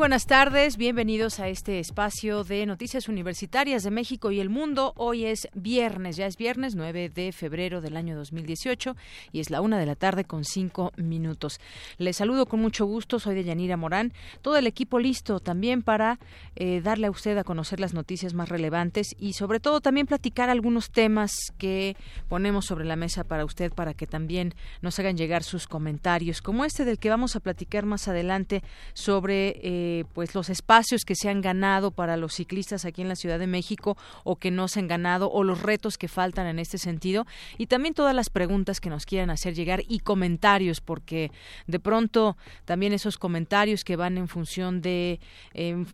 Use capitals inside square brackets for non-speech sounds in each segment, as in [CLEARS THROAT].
Buenas tardes, bienvenidos a este espacio de noticias universitarias de México y el mundo. Hoy es viernes, ya es viernes 9 de febrero del año 2018 y es la una de la tarde con cinco minutos. Les saludo con mucho gusto, soy de Yanira Morán, todo el equipo listo también para eh, darle a usted a conocer las noticias más relevantes y sobre todo también platicar algunos temas que ponemos sobre la mesa para usted para que también nos hagan llegar sus comentarios, como este del que vamos a platicar más adelante sobre... Eh, eh, pues los espacios que se han ganado para los ciclistas aquí en la Ciudad de México o que no se han ganado o los retos que faltan en este sentido. Y también todas las preguntas que nos quieran hacer llegar y comentarios porque de pronto también esos comentarios que van en función de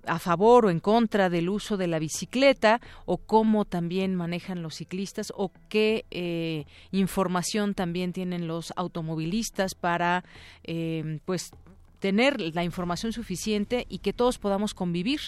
a favor o en contra del uso de la bicicleta o cómo también manejan los ciclistas o qué eh, información también tienen los automovilistas para em, pues tener la información suficiente y que todos podamos convivir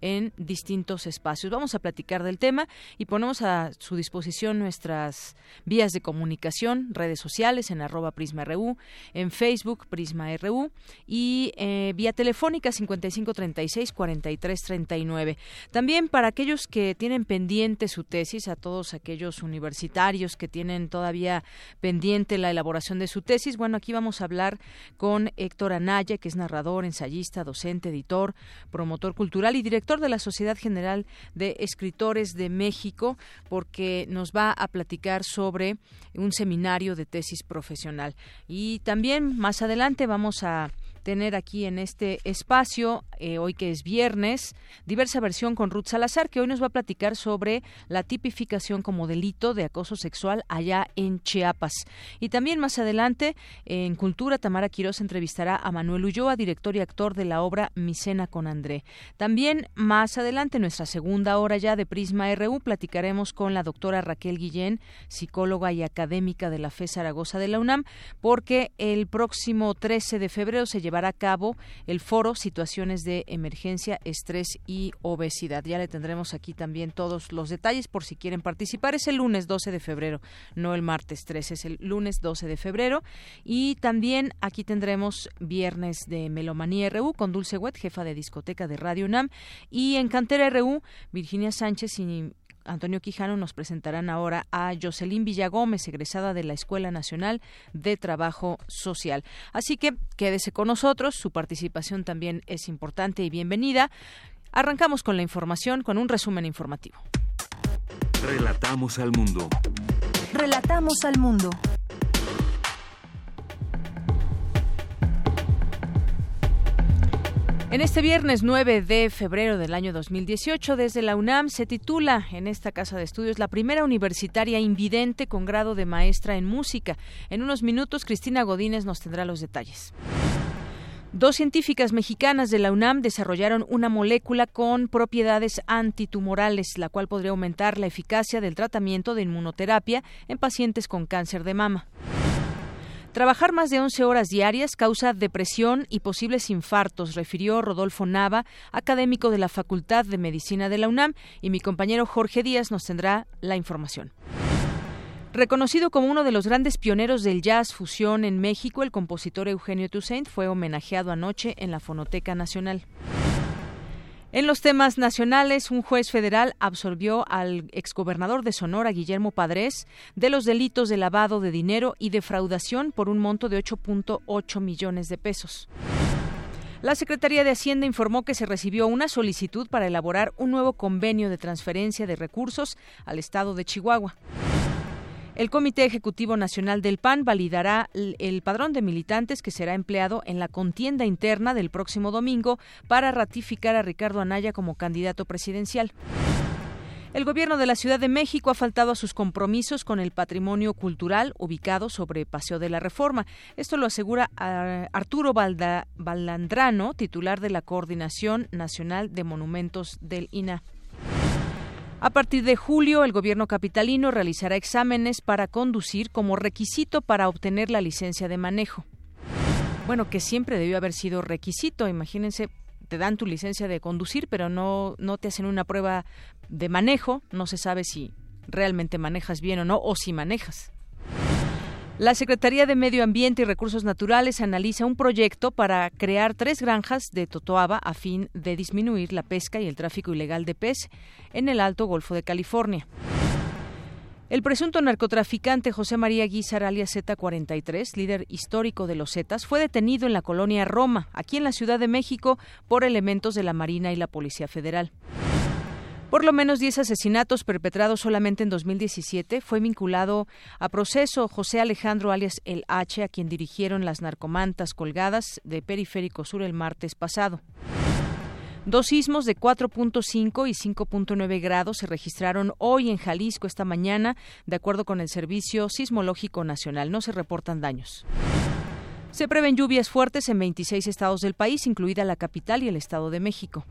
en distintos espacios. Vamos a platicar del tema y ponemos a su disposición nuestras vías de comunicación, redes sociales en arroba PrismaRU, en Facebook PrismaRU y eh, vía telefónica 5536-4339. También para aquellos que tienen pendiente su tesis, a todos aquellos universitarios que tienen todavía pendiente la elaboración de su tesis, bueno, aquí vamos a hablar con Héctor Anaya, que es narrador, ensayista, docente, editor, promotor cultural y director de la Sociedad General de Escritores de México, porque nos va a platicar sobre un seminario de tesis profesional. Y también más adelante vamos a tener aquí en este espacio, eh, hoy que es viernes, diversa versión con Ruth Salazar, que hoy nos va a platicar sobre la tipificación como delito de acoso sexual allá en Chiapas. Y también más adelante, en Cultura, Tamara Quiroz entrevistará a Manuel Ulloa, director y actor de la obra Mi Cena con André. También más adelante, en nuestra segunda hora ya de Prisma RU, platicaremos con la doctora Raquel Guillén, psicóloga y académica de la FE Zaragoza de la UNAM, porque el próximo 13 de febrero se llevará a cabo el foro Situaciones de Emergencia, Estrés y Obesidad. Ya le tendremos aquí también todos los detalles por si quieren participar. Es el lunes 12 de febrero, no el martes 13, es el lunes 12 de febrero. Y también aquí tendremos viernes de Melomanía RU con Dulce Wet, jefa de discoteca de Radio UNAM. Y en Cantera RU, Virginia Sánchez y Antonio Quijano nos presentarán ahora a Jocelyn Villagómez, egresada de la Escuela Nacional de Trabajo Social. Así que quédese con nosotros, su participación también es importante y bienvenida. Arrancamos con la información, con un resumen informativo. Relatamos al mundo. Relatamos al mundo. En este viernes 9 de febrero del año 2018, desde la UNAM se titula en esta casa de estudios la primera universitaria invidente con grado de maestra en música. En unos minutos, Cristina Godínez nos tendrá los detalles. Dos científicas mexicanas de la UNAM desarrollaron una molécula con propiedades antitumorales, la cual podría aumentar la eficacia del tratamiento de inmunoterapia en pacientes con cáncer de mama. Trabajar más de 11 horas diarias causa depresión y posibles infartos, refirió Rodolfo Nava, académico de la Facultad de Medicina de la UNAM, y mi compañero Jorge Díaz nos tendrá la información. Reconocido como uno de los grandes pioneros del jazz fusión en México, el compositor Eugenio Toussaint fue homenajeado anoche en la Fonoteca Nacional. En los temas nacionales, un juez federal absolvió al exgobernador de Sonora, Guillermo Padres, de los delitos de lavado de dinero y defraudación por un monto de 8.8 millones de pesos. La Secretaría de Hacienda informó que se recibió una solicitud para elaborar un nuevo convenio de transferencia de recursos al Estado de Chihuahua. El Comité Ejecutivo Nacional del PAN validará el padrón de militantes que será empleado en la contienda interna del próximo domingo para ratificar a Ricardo Anaya como candidato presidencial. El gobierno de la Ciudad de México ha faltado a sus compromisos con el patrimonio cultural ubicado sobre Paseo de la Reforma. Esto lo asegura Arturo Balandrano, titular de la Coordinación Nacional de Monumentos del INA. A partir de julio, el gobierno capitalino realizará exámenes para conducir como requisito para obtener la licencia de manejo. Bueno, que siempre debió haber sido requisito. Imagínense, te dan tu licencia de conducir, pero no, no te hacen una prueba de manejo. No se sabe si realmente manejas bien o no, o si manejas. La Secretaría de Medio Ambiente y Recursos Naturales analiza un proyecto para crear tres granjas de totoaba a fin de disminuir la pesca y el tráfico ilegal de pez en el Alto Golfo de California. El presunto narcotraficante José María Guizar, alias Z43, líder histórico de los Zetas, fue detenido en la colonia Roma, aquí en la Ciudad de México, por elementos de la Marina y la Policía Federal. Por lo menos 10 asesinatos perpetrados solamente en 2017 fue vinculado a proceso José Alejandro alias El H, a quien dirigieron las narcomantas colgadas de Periférico Sur el martes pasado. Dos sismos de 4.5 y 5.9 grados se registraron hoy en Jalisco esta mañana, de acuerdo con el Servicio Sismológico Nacional. No se reportan daños. Se prevén lluvias fuertes en 26 estados del país, incluida la capital y el Estado de México.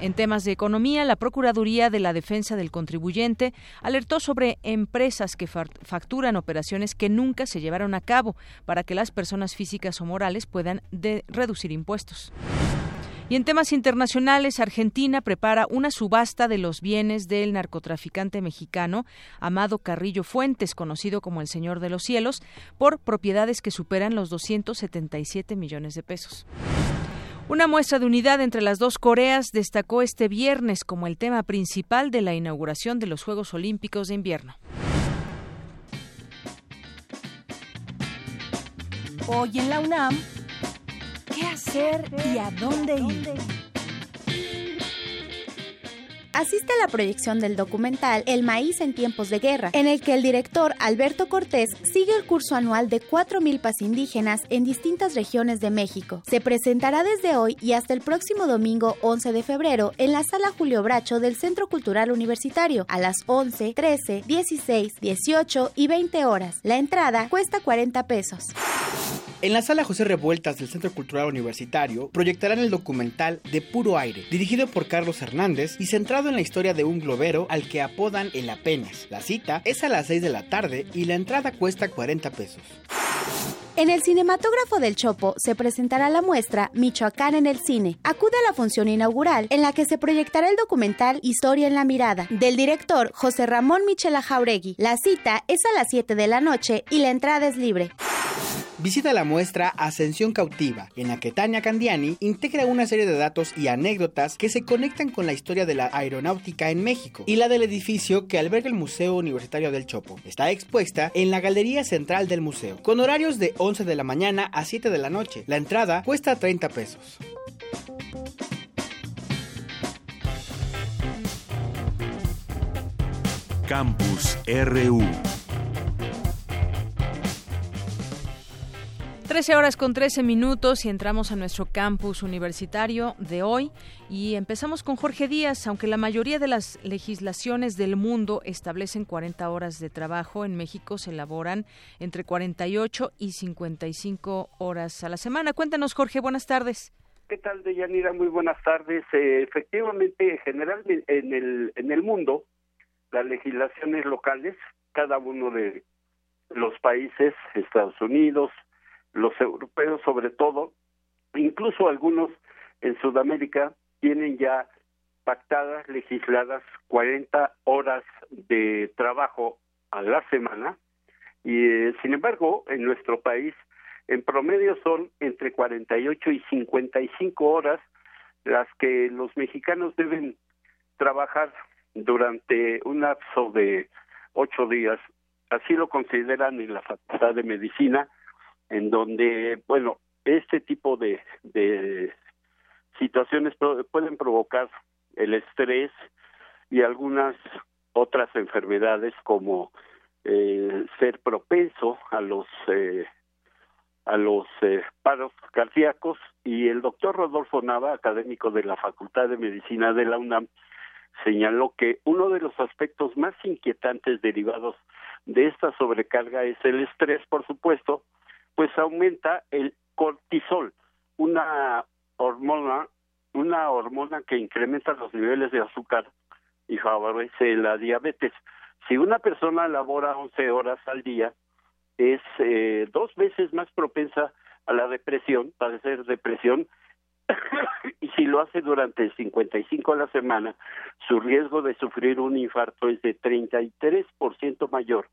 En temas de economía, la Procuraduría de la Defensa del Contribuyente alertó sobre empresas que facturan operaciones que nunca se llevaron a cabo para que las personas físicas o morales puedan reducir impuestos. Y en temas internacionales, Argentina prepara una subasta de los bienes del narcotraficante mexicano Amado Carrillo Fuentes, conocido como el Señor de los Cielos, por propiedades que superan los 277 millones de pesos. Una muestra de unidad entre las dos Coreas destacó este viernes como el tema principal de la inauguración de los Juegos Olímpicos de Invierno. Hoy en la UNAM, ¿qué hacer y a dónde ir? Asiste a la proyección del documental El maíz en tiempos de guerra, en el que el director Alberto Cortés sigue el curso anual de 4.000 pas indígenas en distintas regiones de México. Se presentará desde hoy y hasta el próximo domingo 11 de febrero en la sala Julio Bracho del Centro Cultural Universitario a las 11, 13, 16, 18 y 20 horas. La entrada cuesta 40 pesos. En la sala José Revueltas del Centro Cultural Universitario proyectarán el documental De Puro Aire, dirigido por Carlos Hernández y centrado en la historia de un globero al que apodan el Apenas. La cita es a las 6 de la tarde y la entrada cuesta 40 pesos. En el cinematógrafo del Chopo se presentará la muestra Michoacán en el cine. Acude a la función inaugural en la que se proyectará el documental Historia en la mirada del director José Ramón Michela Jauregui. La cita es a las 7 de la noche y la entrada es libre. Visita la muestra Ascensión Cautiva, en la que Tania Candiani integra una serie de datos y anécdotas que se conectan con la historia de la aeronáutica en México y la del edificio que alberga el Museo Universitario del Chopo. Está expuesta en la Galería Central del museo, con horarios de 11 de la mañana a 7 de la noche. La entrada cuesta 30 pesos. Campus RU 13 horas con 13 minutos y entramos a nuestro campus universitario de hoy y empezamos con Jorge Díaz. Aunque la mayoría de las legislaciones del mundo establecen 40 horas de trabajo, en México se elaboran entre 48 y 55 horas a la semana. Cuéntanos, Jorge, buenas tardes. ¿Qué tal, Deyanira? Muy buenas tardes. Eh, efectivamente, generalmente en el, en el mundo, las legislaciones locales, cada uno de los países, Estados Unidos, los europeos sobre todo, incluso algunos en Sudamérica tienen ya pactadas, legisladas 40 horas de trabajo a la semana y eh, sin embargo en nuestro país en promedio son entre 48 y 55 horas las que los mexicanos deben trabajar durante un lapso de ocho días. Así lo consideran en la Facultad de Medicina en donde, bueno, este tipo de, de situaciones pueden provocar el estrés y algunas otras enfermedades como eh, ser propenso a los eh, a los eh, paros cardíacos. Y el doctor Rodolfo Nava, académico de la Facultad de Medicina de la UNAM, señaló que uno de los aspectos más inquietantes derivados de esta sobrecarga es el estrés, por supuesto, pues aumenta el cortisol, una hormona, una hormona que incrementa los niveles de azúcar y favorece la diabetes. Si una persona labora 11 horas al día, es eh, dos veces más propensa a la depresión, padecer depresión, [COUGHS] y si lo hace durante 55 a la semana, su riesgo de sufrir un infarto es de 33% mayor.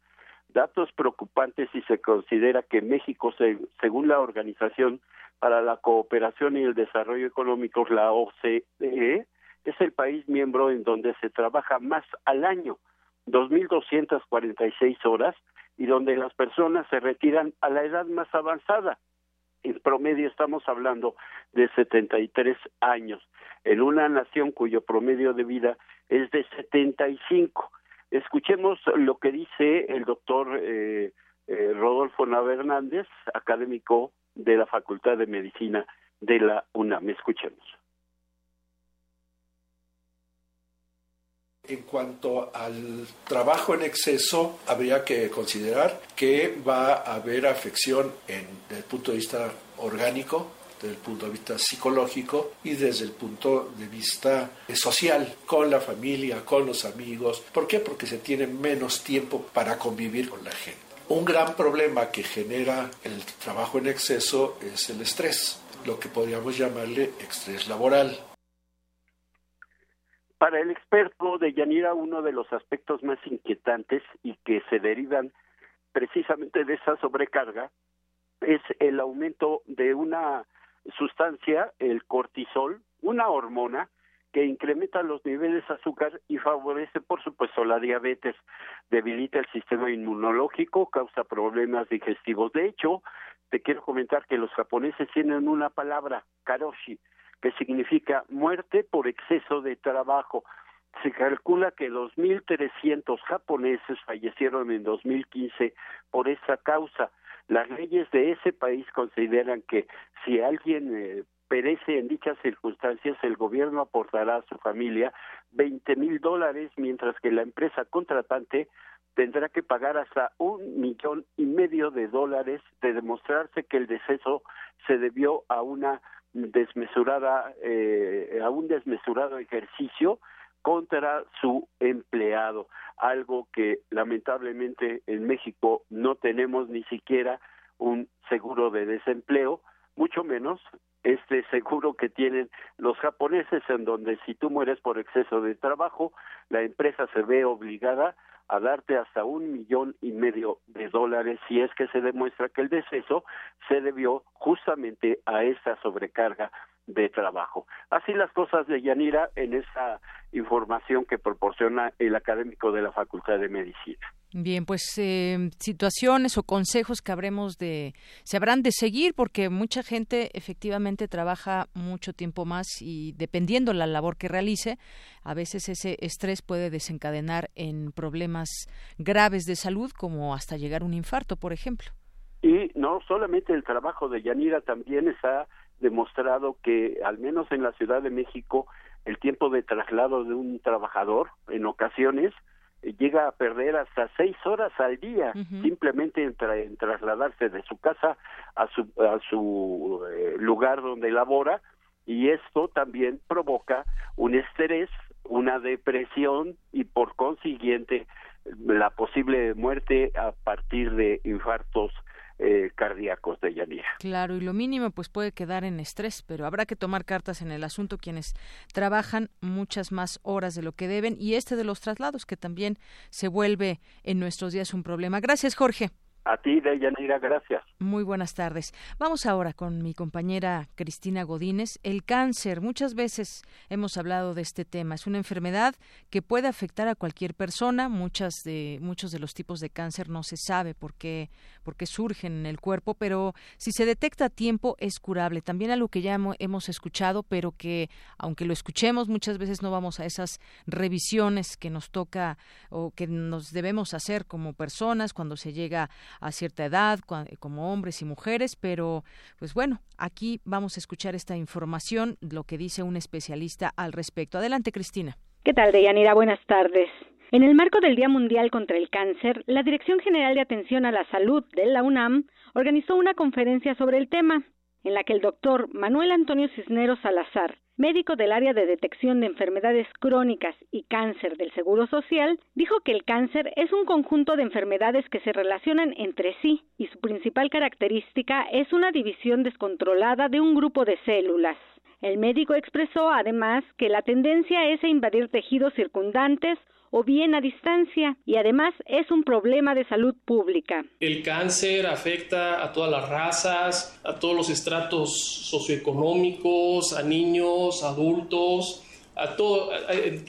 Datos preocupantes si se considera que México, según la Organización para la Cooperación y el Desarrollo Económico, la OCDE, es el país miembro en donde se trabaja más al año, 2.246 horas, y donde las personas se retiran a la edad más avanzada. En promedio estamos hablando de 73 años, en una nación cuyo promedio de vida es de 75. Escuchemos lo que dice el doctor eh, eh, Rodolfo Nava Hernández, académico de la Facultad de Medicina de la UNAM. Escuchemos. En cuanto al trabajo en exceso, habría que considerar que va a haber afección en, desde el punto de vista orgánico, desde el punto de vista psicológico y desde el punto de vista social, con la familia, con los amigos. ¿Por qué? Porque se tiene menos tiempo para convivir con la gente. Un gran problema que genera el trabajo en exceso es el estrés, lo que podríamos llamarle estrés laboral. Para el experto de Yanira, uno de los aspectos más inquietantes y que se derivan precisamente de esa sobrecarga es el aumento de una sustancia, el cortisol, una hormona que incrementa los niveles de azúcar y favorece, por supuesto, la diabetes, debilita el sistema inmunológico, causa problemas digestivos. De hecho, te quiero comentar que los japoneses tienen una palabra, karoshi, que significa muerte por exceso de trabajo. Se calcula que 2.300 japoneses fallecieron en 2015 por esa causa. Las leyes de ese país consideran que si alguien eh, perece en dichas circunstancias, el gobierno aportará a su familia 20 mil dólares, mientras que la empresa contratante tendrá que pagar hasta un millón y medio de dólares de demostrarse que el deceso se debió a una desmesurada, eh, a un desmesurado ejercicio contra su empleado, algo que lamentablemente en México no tenemos ni siquiera un seguro de desempleo, mucho menos este seguro que tienen los japoneses en donde si tú mueres por exceso de trabajo, la empresa se ve obligada a darte hasta un millón y medio de dólares si es que se demuestra que el deceso se debió justamente a esta sobrecarga de trabajo. Así las cosas de Yanira en esa información que proporciona el académico de la Facultad de Medicina. Bien, pues eh, situaciones o consejos que habremos de, se habrán de seguir porque mucha gente efectivamente trabaja mucho tiempo más y dependiendo la labor que realice, a veces ese estrés puede desencadenar en problemas graves de salud como hasta llegar a un infarto, por ejemplo. Y no solamente el trabajo de Yanira también está demostrado que al menos en la Ciudad de México el tiempo de traslado de un trabajador en ocasiones llega a perder hasta seis horas al día simplemente en, trasladarse de su casa a su, a su eh, lugar donde labora y esto también provoca un estrés, una depresión y por consiguiente la posible muerte a partir de infartos eh, cardíacos de Yanira. Claro, y lo mínimo pues puede quedar en estrés, pero habrá que tomar cartas en el asunto quienes trabajan muchas más horas de lo que deben y este de los traslados que también se vuelve en nuestros días un problema. Gracias, Jorge. A ti, Deyanira, gracias. Muy buenas tardes. Vamos ahora con mi compañera Cristina Godínez. El cáncer, muchas veces hemos hablado de este tema. Es una enfermedad que puede afectar a cualquier persona. Muchas de, muchos de los tipos de cáncer no se sabe por qué, por qué surgen en el cuerpo, pero si se detecta a tiempo es curable. También algo que ya hemos escuchado, pero que aunque lo escuchemos, muchas veces no vamos a esas revisiones que nos toca o que nos debemos hacer como personas cuando se llega a cierta edad, como hombres y mujeres, pero pues bueno, aquí vamos a escuchar esta información, lo que dice un especialista al respecto. Adelante, Cristina. ¿Qué tal, Deyanira? Buenas tardes. En el marco del Día Mundial contra el Cáncer, la Dirección General de Atención a la Salud de la UNAM organizó una conferencia sobre el tema, en la que el doctor Manuel Antonio Cisneros Salazar, médico del área de detección de enfermedades crónicas y cáncer del Seguro Social, dijo que el cáncer es un conjunto de enfermedades que se relacionan entre sí y su principal característica es una división descontrolada de un grupo de células. El médico expresó además que la tendencia es a invadir tejidos circundantes o bien a distancia y además es un problema de salud pública. El cáncer afecta a todas las razas, a todos los estratos socioeconómicos, a niños, adultos, a todo,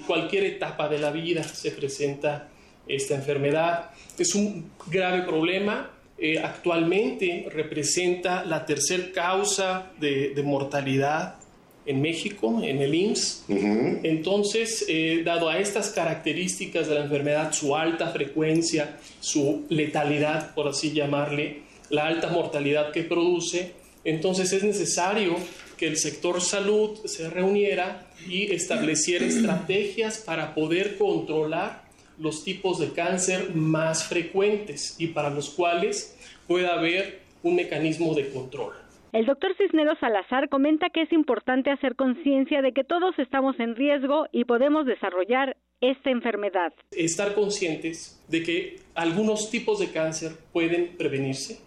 cualquier etapa de la vida se presenta esta enfermedad. Es un grave problema. Eh, actualmente representa la tercera causa de, de mortalidad en México, en el IMSS. Entonces, eh, dado a estas características de la enfermedad, su alta frecuencia, su letalidad, por así llamarle, la alta mortalidad que produce, entonces es necesario que el sector salud se reuniera y estableciera estrategias para poder controlar los tipos de cáncer más frecuentes y para los cuales pueda haber un mecanismo de control. El doctor Cisneros Salazar comenta que es importante hacer conciencia de que todos estamos en riesgo y podemos desarrollar esta enfermedad. Estar conscientes de que algunos tipos de cáncer pueden prevenirse.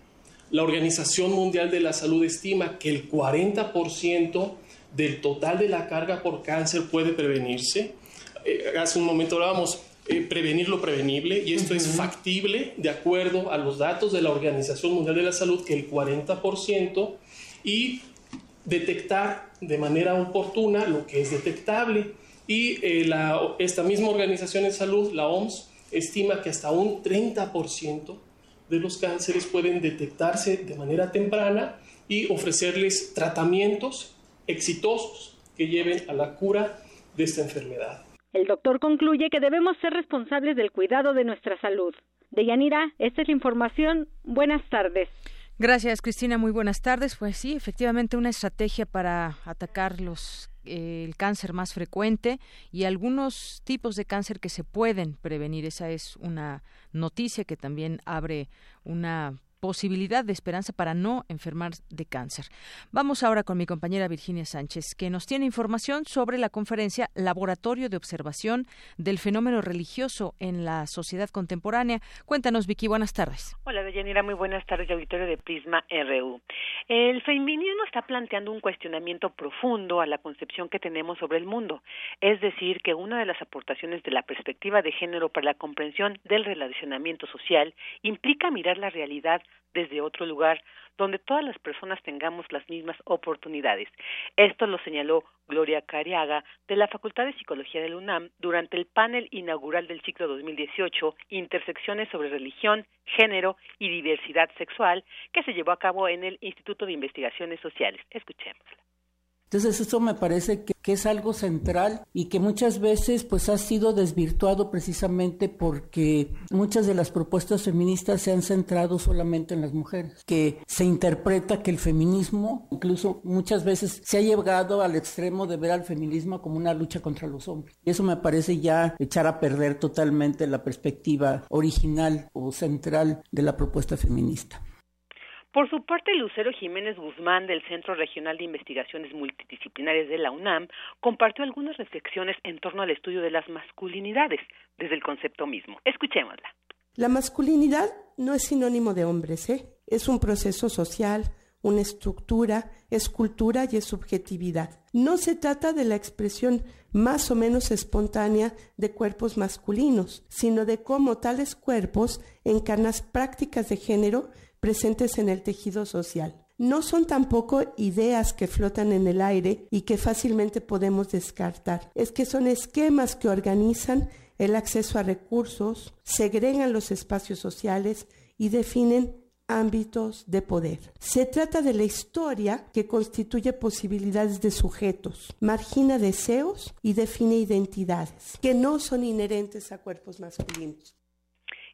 La Organización Mundial de la Salud estima que el 40% del total de la carga por cáncer puede prevenirse. Eh, hace un momento hablábamos eh, prevenir lo prevenible y esto es factible de acuerdo a los datos de la Organización Mundial de la Salud que el 40% y detectar de manera oportuna lo que es detectable. Y eh, esta misma organización de salud, la OMS, estima que hasta un 30% de los cánceres pueden detectarse de manera temprana y ofrecerles tratamientos exitosos que lleven a la cura de esta enfermedad. El doctor concluye que debemos ser responsables del cuidado de nuestra salud. Deyanira, esta es la información. Buenas tardes. Gracias, Cristina. Muy buenas tardes. Pues sí, efectivamente, una estrategia para atacar los eh, el cáncer más frecuente y algunos tipos de cáncer que se pueden prevenir. Esa es una noticia que también abre una posibilidad de esperanza para no enfermar de cáncer. Vamos ahora con mi compañera Virginia Sánchez, que nos tiene información sobre la conferencia Laboratorio de Observación del Fenómeno Religioso en la Sociedad Contemporánea. Cuéntanos, Vicky, buenas tardes. Hola, Deyanira, muy buenas tardes, auditorio de Prisma RU. El feminismo está planteando un cuestionamiento profundo a la concepción que tenemos sobre el mundo, es decir, que una de las aportaciones de la perspectiva de género para la comprensión del relacionamiento social implica mirar la realidad desde otro lugar donde todas las personas tengamos las mismas oportunidades. Esto lo señaló Gloria Cariaga de la Facultad de Psicología del UNAM durante el panel inaugural del ciclo 2018 Intersecciones sobre religión, género y diversidad sexual que se llevó a cabo en el Instituto de Investigaciones Sociales. Escuchémosla. Entonces eso me parece que, es algo central y que muchas veces pues ha sido desvirtuado precisamente porque muchas de las propuestas feministas se han centrado solamente en las mujeres, que se interpreta que el feminismo incluso muchas veces se ha llegado al extremo de ver al feminismo como una lucha contra los hombres. Y eso me parece ya echar a perder totalmente la perspectiva original o central de la propuesta feminista. Por su parte, Lucero Jiménez Guzmán del Centro Regional de Investigaciones Multidisciplinarias de la UNAM compartió algunas reflexiones en torno al estudio de las masculinidades desde el concepto mismo. Escuchémosla. La masculinidad no es sinónimo de hombres, ¿eh? Es un proceso social, una estructura, es cultura y es subjetividad. No se trata de la expresión más o menos espontánea de cuerpos masculinos, sino de cómo tales cuerpos encarnan prácticas de género presentes en el tejido social. No son tampoco ideas que flotan en el aire y que fácilmente podemos descartar. Es que son esquemas que organizan el acceso a recursos, segregan los espacios sociales y definen ámbitos de poder. Se trata de la historia que constituye posibilidades de sujetos, margina deseos y define identidades que no son inherentes a cuerpos masculinos.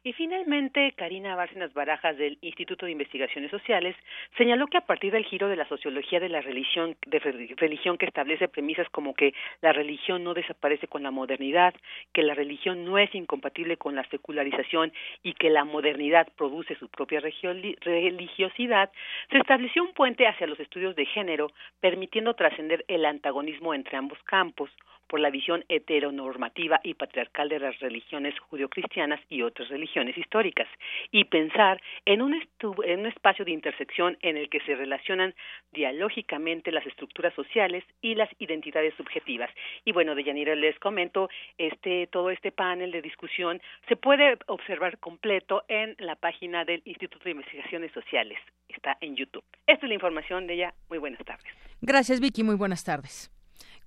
Y finalmente, Karina Bárcenas Barajas del Instituto de Investigaciones Sociales señaló que a partir del giro de la sociología de la religión, de religión que establece premisas como que la religión no desaparece con la modernidad, que la religión no es incompatible con la secularización y que la modernidad produce su propia religiosidad, se estableció un puente hacia los estudios de género, permitiendo trascender el antagonismo entre ambos campos por la visión heteronormativa y patriarcal de las religiones judio-cristianas y otras religiones históricas, y pensar en un, en un espacio de intersección en el que se relacionan dialógicamente las estructuras sociales y las identidades subjetivas. Y bueno, de Yanira les comento, este, todo este panel de discusión se puede observar completo en la página del Instituto de Investigaciones Sociales. Está en YouTube. Esta es la información de ella. Muy buenas tardes. Gracias, Vicky. Muy buenas tardes.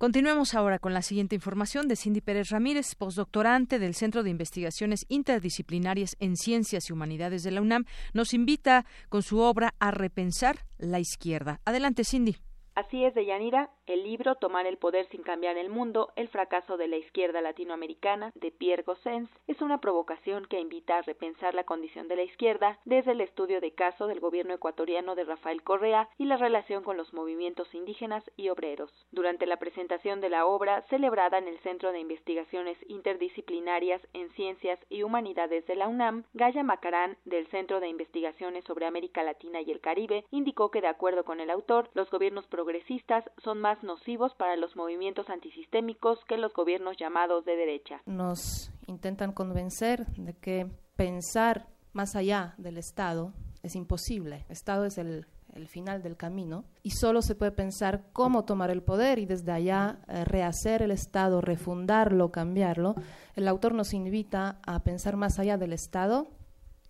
Continuemos ahora con la siguiente información de Cindy Pérez Ramírez, postdoctorante del Centro de Investigaciones Interdisciplinarias en Ciencias y Humanidades de la UNAM. Nos invita con su obra a repensar la izquierda. Adelante, Cindy. Así es, Deyanira, el libro Tomar el poder sin cambiar el mundo, el fracaso de la izquierda latinoamericana, de Pierre Gossens, es una provocación que invita a repensar la condición de la izquierda desde el estudio de caso del gobierno ecuatoriano de Rafael Correa y la relación con los movimientos indígenas y obreros. Durante la presentación de la obra, celebrada en el Centro de Investigaciones Interdisciplinarias en Ciencias y Humanidades de la UNAM, Gaya Macarán, del Centro de Investigaciones sobre América Latina y el Caribe, indicó que, de acuerdo con el autor, los gobiernos progresistas son más nocivos para los movimientos antisistémicos que los gobiernos llamados de derecha. Nos intentan convencer de que pensar más allá del Estado es imposible. El Estado es el, final del camino y solo se puede pensar cómo tomar el poder y desde allá eh, rehacer el Estado, refundarlo, cambiarlo. El autor nos invita a pensar más allá del Estado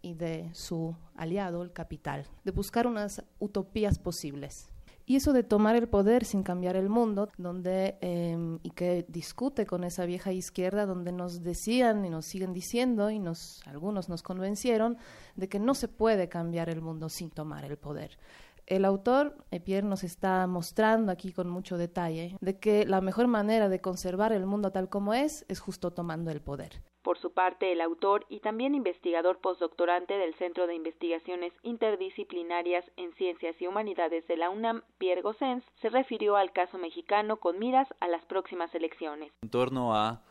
y de su aliado, el capital, de buscar unas utopías posibles. Y eso de tomar el poder sin cambiar el mundo, donde em, y que discute con esa vieja izquierda, donde nos decían y nos siguen diciendo y nos algunos nos convencieron de que no se puede cambiar el mundo sin tomar el poder. El autor, Pierre, nos está mostrando aquí con mucho detalle de que la mejor manera de conservar el mundo tal como es es justo tomando el poder. Por su parte, el autor y también investigador postdoctorante del Centro de Investigaciones Interdisciplinarias en Ciencias y Humanidades de la UNAM, Pierre Gossens, se refirió al caso mexicano con miras a las próximas elecciones. En torno a,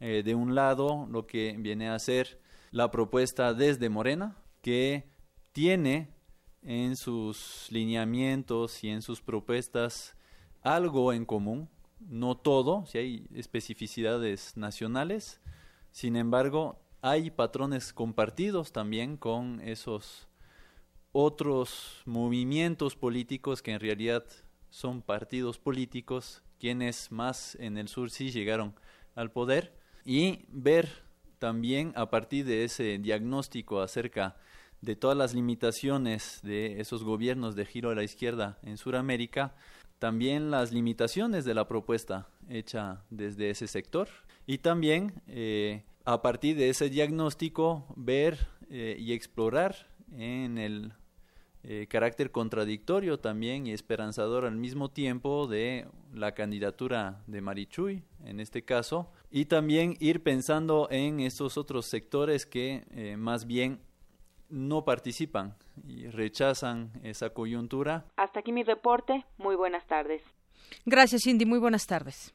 eh, de un lado, lo que viene a ser la propuesta desde Morena, que tiene en sus lineamientos y en sus propuestas algo en común, no todo, si hay especificidades nacionales, sin embargo, hay patrones compartidos también con esos otros movimientos políticos que en realidad son partidos políticos, quienes más en el sur sí llegaron al poder, y ver también a partir de ese diagnóstico acerca de todas las limitaciones de esos gobiernos de giro a la izquierda en Sudamérica, también las limitaciones de la propuesta hecha desde ese sector y también eh, a partir de ese diagnóstico ver eh, y explorar en el eh, carácter contradictorio también y esperanzador al mismo tiempo de la candidatura de Marichuy en este caso y también ir pensando en estos otros sectores que más bien no participan y rechazan esa coyuntura. Hasta aquí mi reporte. Muy buenas tardes. Gracias, Cindy. Muy buenas tardes.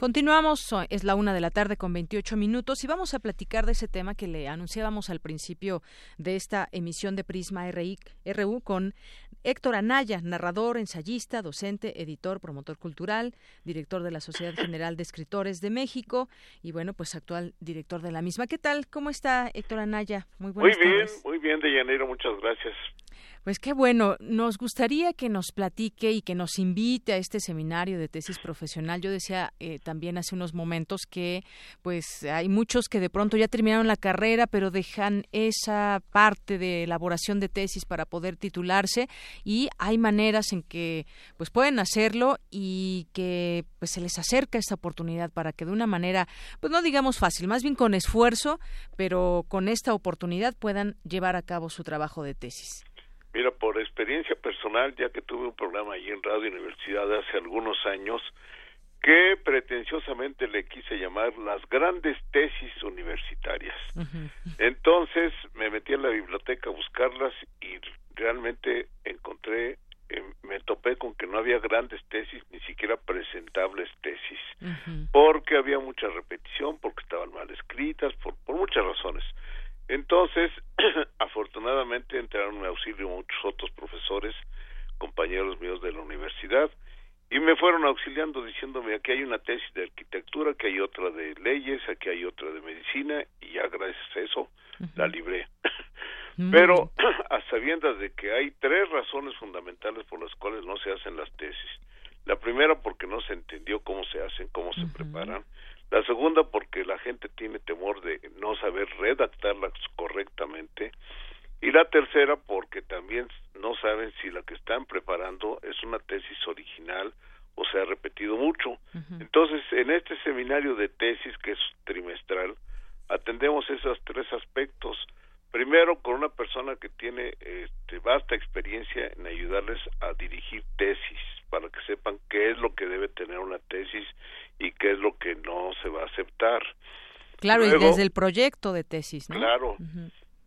Continuamos, es la una de la tarde con 28 minutos y vamos a platicar de ese tema que le anunciábamos al principio de esta emisión de Prisma RI, RU con Héctor Anaya, narrador, ensayista, docente, editor, promotor cultural, director de la Sociedad General de Escritores de México y bueno, pues actual director de la misma. ¿Qué tal? ¿Cómo está Héctor Anaya? Muy buenas Muy bien, muy bien, Deyaniro, muchas gracias. Pues qué bueno, nos gustaría que nos platique y que nos invite a este seminario de tesis profesional. Yo decía eh, también hace unos momentos que pues hay muchos que de pronto ya terminaron la carrera, pero dejan esa parte de elaboración de tesis para poder titularse y hay maneras en que pues pueden hacerlo y que pues se les acerca esta oportunidad para que de una manera pues no digamos fácil, más bien con esfuerzo, pero con esta oportunidad puedan llevar a cabo su trabajo de tesis. Mira, por experiencia personal, ya que tuve un programa allí en Radio Universidad hace algunos años, que pretenciosamente le quise llamar las grandes tesis universitarias. Entonces me metí en la biblioteca a buscarlas y realmente encontré, eh, me topé con que no había grandes tesis, ni siquiera presentables tesis, porque había mucha repetición, porque estaban mal escritas, por, por muchas razones. Entonces, [CLEARS THROAT] afortunadamente entraron en auxilio muchos otros profesores, compañeros míos de la universidad, y me fueron auxiliando diciéndome aquí hay una tesis de arquitectura, que hay otra de leyes, aquí hay otra de medicina, y ya gracias a eso la libré. [LAUGHS] Pero [CLEARS THROAT] a sabiendas de que hay tres razones fundamentales por las cuales no se hacen las tesis. La primera porque no se entendió cómo se hacen, cómo se preparan. La segunda, porque la gente tiene temor de no saber redactarlas correctamente. Y la tercera, porque también no saben si la que están preparando es una tesis original o se ha repetido mucho. Entonces, en este seminario de tesis, que es trimestral, atendemos esos tres aspectos. Primero, con una persona que tiene este, vasta experiencia en ayudarles a dirigir tesis, para que sepan qué es lo que debe tener una tesis y qué es lo que no se va a aceptar. Claro, y desde el proyecto de tesis, ¿no? Claro.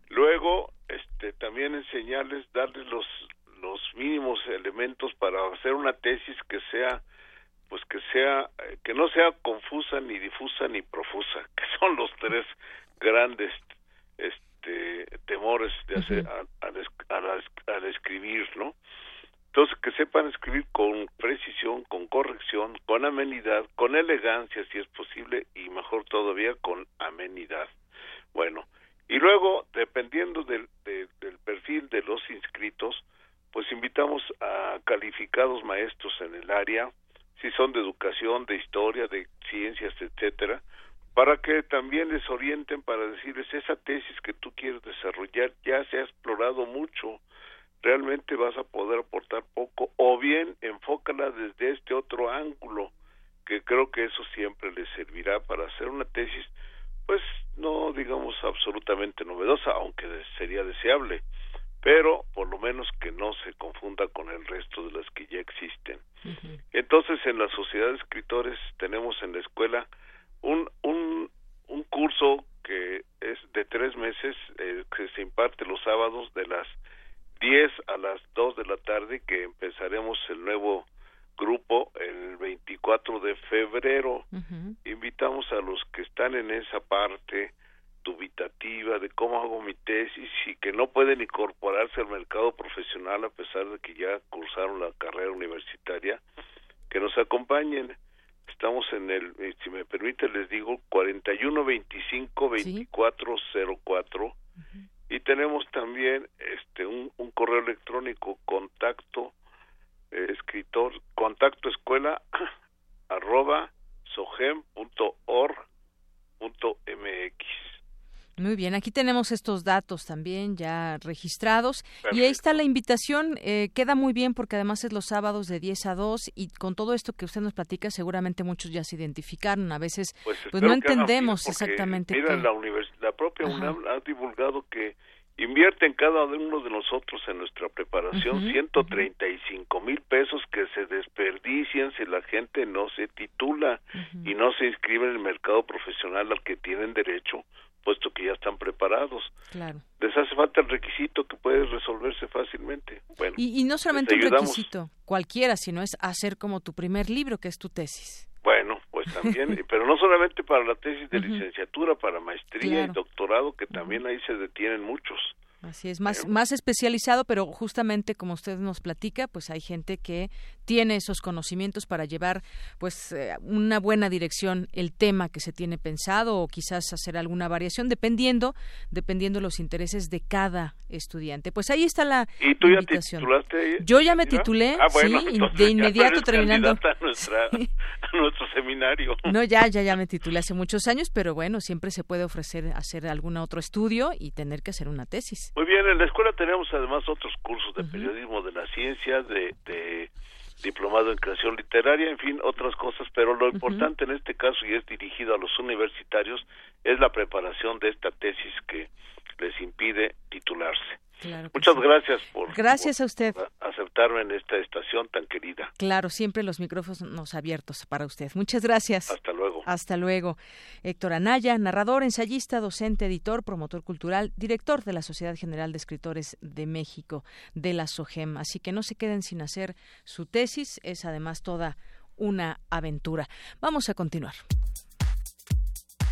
Luego, este, también enseñarles, darles los los mínimos elementos para hacer una tesis que sea pues que sea que no sea confusa ni difusa ni profusa [LAUGHS] que son los tres grandes este temores de hacer al escribir no entonces, que sepan escribir con precisión, con corrección, con amenidad, con elegancia, si es posible, y mejor todavía, con amenidad. Bueno, y luego, dependiendo del, del perfil de los inscritos, pues invitamos a calificados maestros en el área, si son de educación, de historia, de ciencias, etcétera, para que también les orienten para decirles esa tesis que tú quieres desarrollar ya se ha explorado mucho, realmente vas a poder aportar poco o bien enfócala desde este otro ángulo que creo que eso siempre les servirá para hacer una tesis pues no digamos absolutamente novedosa aunque sería deseable pero por lo menos que no se confunda con el resto de las que ya existen. Entonces en la sociedad de escritores tenemos en la escuela un un un curso que es de tres meses eh, que se imparte los sábados de las 10 a las 2 de la tarde que empezaremos el nuevo grupo el 24 de febrero. Invitamos a los que están en esa parte dubitativa de cómo hago mi tesis y que no pueden incorporarse al mercado profesional a pesar de que ya cursaron la carrera universitaria, que nos acompañen. Estamos en el, eh, si me permite, les digo, 4125 2404 y tenemos también este un, correo electrónico contacto eh, escritor contacto escuela [CLEARS THROAT] arroba mx muy bien, aquí tenemos estos datos también ya registrados. Y ahí está la invitación, eh, queda muy bien porque además es los sábados de 10 a 2 y con todo esto que usted nos platica seguramente muchos ya se identificaron, a veces pues, pues no entendemos exactamente. Mira, la, la propia UNAM ha divulgado que invierte en cada uno de nosotros en nuestra preparación 135 mil pesos que se desperdician si la gente no se titula y no se inscribe en el mercado profesional al que tienen derecho puesto que ya están preparados. Claro. Les hace falta el requisito que puede resolverse fácilmente. Bueno, y, no solamente un requisito cualquiera, sino es hacer como tu primer libro, que es tu tesis. Bueno, pues pues también, [LAUGHS] pero no solamente para la tesis de licenciatura, para maestría y doctorado, que también ahí se detienen muchos. Así es, más, más especializado, pero justamente como usted nos platica, pues hay gente que tiene esos conocimientos para llevar pues eh, una buena dirección el tema que se tiene pensado o quizás hacer alguna variación dependiendo dependiendo los intereses de cada estudiante. Pues ahí está la ¿Y tú ya te titulaste? Yo ya me titulé, ah, sí, de inmediato terminando [LAUGHS] a, nuestro seminario. No, ya ya ya me titulé hace muchos años, pero bueno, siempre se puede ofrecer hacer algún otro estudio y tener que hacer una tesis. Muy bien, en la escuela tenemos además otros cursos de periodismo de la ciencia, de, de diplomado en creación literaria, en fin, otras cosas, pero lo importante en este caso, y es dirigido a los universitarios, es la preparación de esta tesis que les impide titularse. Muchas gracias por, gracias a usted. aceptarme en esta estación tan querida. Claro, siempre los micrófonos abiertos para usted. Muchas gracias. Hasta luego. Hasta luego. Héctor Anaya, narrador, ensayista, docente, editor, promotor cultural, director de la Sociedad General de Escritores de México, de la SOGEM. Así que no se queden sin hacer su tesis, es además toda una aventura. Vamos a continuar.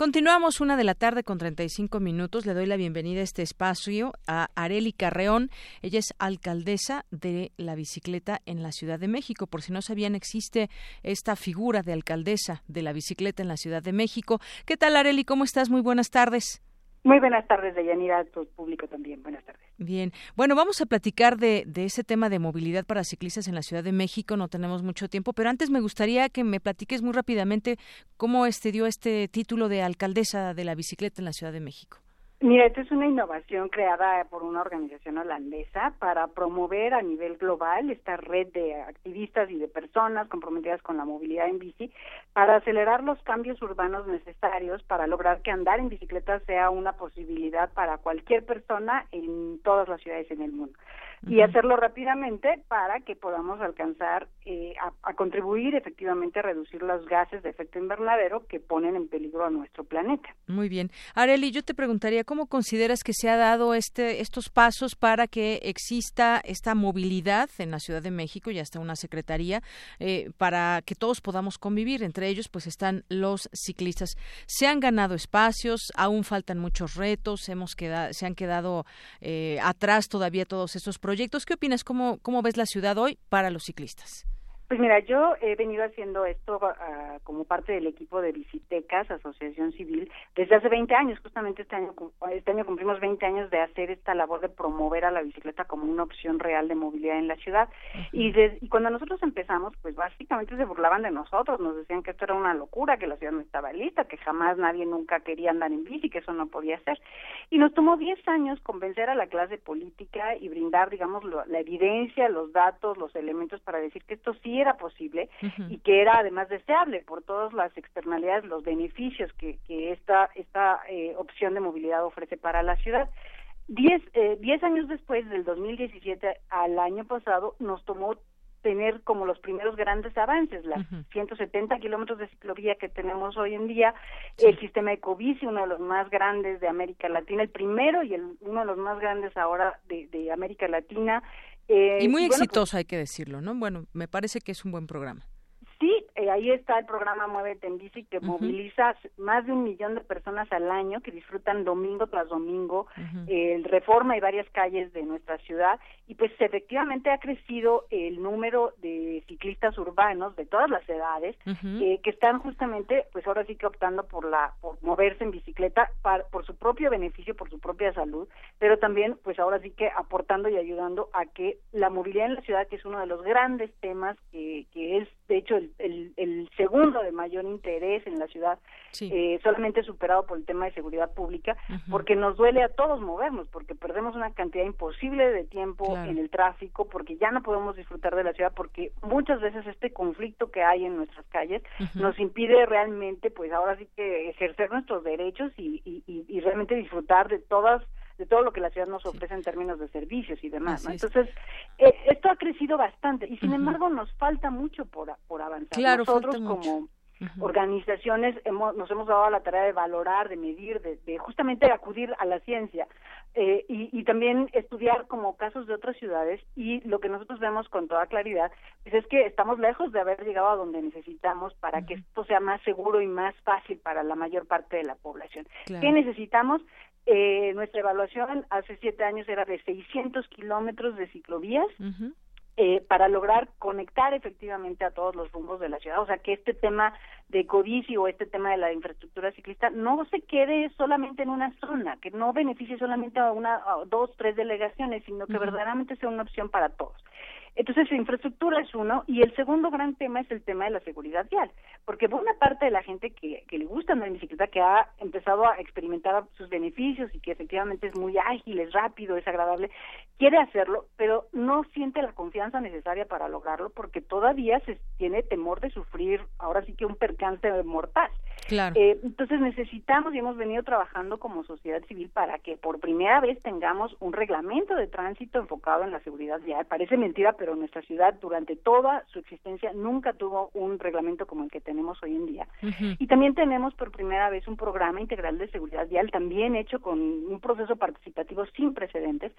Continuamos una de la tarde con 35 minutos. Le doy la bienvenida a este espacio a Areli Carreón. Ella es alcaldesa de la bicicleta en la Ciudad de México. Por si no sabían, existe esta figura de alcaldesa de la bicicleta en la Ciudad de México. ¿Qué tal, Areli? ¿Cómo estás? Muy buenas tardes. Muy buenas tardes, Deyanira, a tu público también. Buenas tardes. Bien, bueno, vamos a platicar de, de, ese tema de movilidad para ciclistas en la Ciudad de México. No tenemos mucho tiempo, pero antes me gustaría que me platiques muy rápidamente cómo este dio este título de alcaldesa de la bicicleta en la Ciudad de México. Mira, esta es una innovación creada por una organización holandesa para promover a nivel global esta red de activistas y de personas comprometidas con la movilidad en bici para acelerar los cambios urbanos necesarios para lograr que andar en bicicleta sea una posibilidad para cualquier persona en todas las ciudades en el mundo y hacerlo rápidamente para que podamos alcanzar eh, a, contribuir efectivamente a reducir los gases de efecto invernadero que ponen en peligro a nuestro planeta. Muy bien. Areli, yo te preguntaría, ¿cómo consideras que se ha dado este, estos pasos para que exista esta movilidad en la Ciudad de México y hasta una secretaría eh, para que todos podamos convivir? Entre ellos, pues están los ciclistas. Se han ganado espacios, aún faltan muchos retos, hemos quedado, se han quedado eh, atrás todavía todos estos proyectos proyectos. ¿Qué opinas? ¿Cómo, cómo ves la ciudad hoy para los ciclistas? Pues mira, yo he venido haciendo esto uh, como parte del equipo de Visitecas, Asociación Civil, desde hace 20 años. Justamente este año, este año cumplimos 20 años de hacer esta labor de promover a la bicicleta como una opción real de movilidad en la ciudad. y, y cuando nosotros empezamos, pues básicamente se burlaban de nosotros, nos decían que esto era una locura, que la ciudad no estaba lista, que jamás nadie nunca quería andar en bici, que eso no podía ser. Y nos tomó 10 años convencer a la clase política y brindar, digamos, la evidencia, los datos, los elementos para decir que esto sí era posible y que era además deseable por todas las externalidades, los beneficios que, que esta, esta eh, opción de movilidad ofrece para la ciudad. Diez, eh, diez años después, del 2017 al año pasado, nos tomó tener como los primeros grandes avances, las 170 kilómetros de ciclovía que tenemos hoy en día, el sistema Ecobici, uno de los más grandes de América Latina, el primero y el, uno de los más grandes ahora de, de América Latina, eh, y muy pues exitoso, hay que decirlo, ¿no? Bueno, me parece que es un buen programa. Eh, ahí está el programa Muévete en Bici que moviliza más de un millón de personas al año que disfrutan domingo tras domingo el Reforma y varias calles de nuestra ciudad. Y pues efectivamente ha crecido el número de ciclistas urbanos de todas las edades eh, que están justamente pues ahora sí que optando por la por moverse en bicicleta por su propio beneficio, por su propia salud, pero también pues ahora sí que aportando y ayudando a que la movilidad en la ciudad que es uno de los grandes temas que, que es de hecho el el, segundo de mayor interés en la ciudad, eh, solamente superado por el tema de seguridad pública, porque nos duele a todos movernos, porque perdemos una cantidad imposible de tiempo en el tráfico, porque ya no podemos disfrutar de la ciudad, porque muchas veces este conflicto que hay en nuestras calles nos impide realmente, pues ahora sí que ejercer nuestros derechos y, y realmente disfrutar de todas de todo lo que la ciudad nos ofrece en términos de servicios y demás. Entonces, eh, esto ha crecido bastante y sin embargo nos falta mucho por, por avanzar. Nosotros como organizaciones hemos, nos hemos dado la tarea de valorar, de medir, de, de justamente acudir a la ciencia eh, y, y, también estudiar como casos de otras ciudades y lo que nosotros vemos con toda claridad pues es que estamos lejos de haber llegado a donde necesitamos para que esto sea más seguro y más fácil para la mayor parte de la población. ¿Qué necesitamos? Eh, nuestra evaluación hace siete años era de 600 kilómetros de ciclovías. Eh, para lograr conectar efectivamente a todos los rumbos de la ciudad. O sea, que este tema de codicio o este tema de la infraestructura ciclista no se quede solamente en una zona, que no beneficie solamente a una, a dos, tres delegaciones, sino que verdaderamente sea una opción para todos. Entonces, la infraestructura es uno y el segundo gran tema es el tema de la seguridad vial, porque buena parte de la gente que, que le gusta andar en bicicleta, que ha empezado a experimentar sus beneficios y que efectivamente es muy ágil, es rápido, es agradable, quiere hacerlo, pero no siente la confianza necesaria para lograrlo porque todavía se tiene temor de sufrir, ahora sí que un percance mortal. Claro. Eh, entonces necesitamos y hemos venido trabajando como sociedad civil para que por primera vez tengamos un reglamento de tránsito enfocado en la seguridad vial. Parece mentira, pero nuestra ciudad durante toda su existencia nunca tuvo un reglamento como el que tenemos hoy en día. Y también tenemos por primera vez un programa integral de seguridad vial, también hecho con un proceso participativo sin precedentes,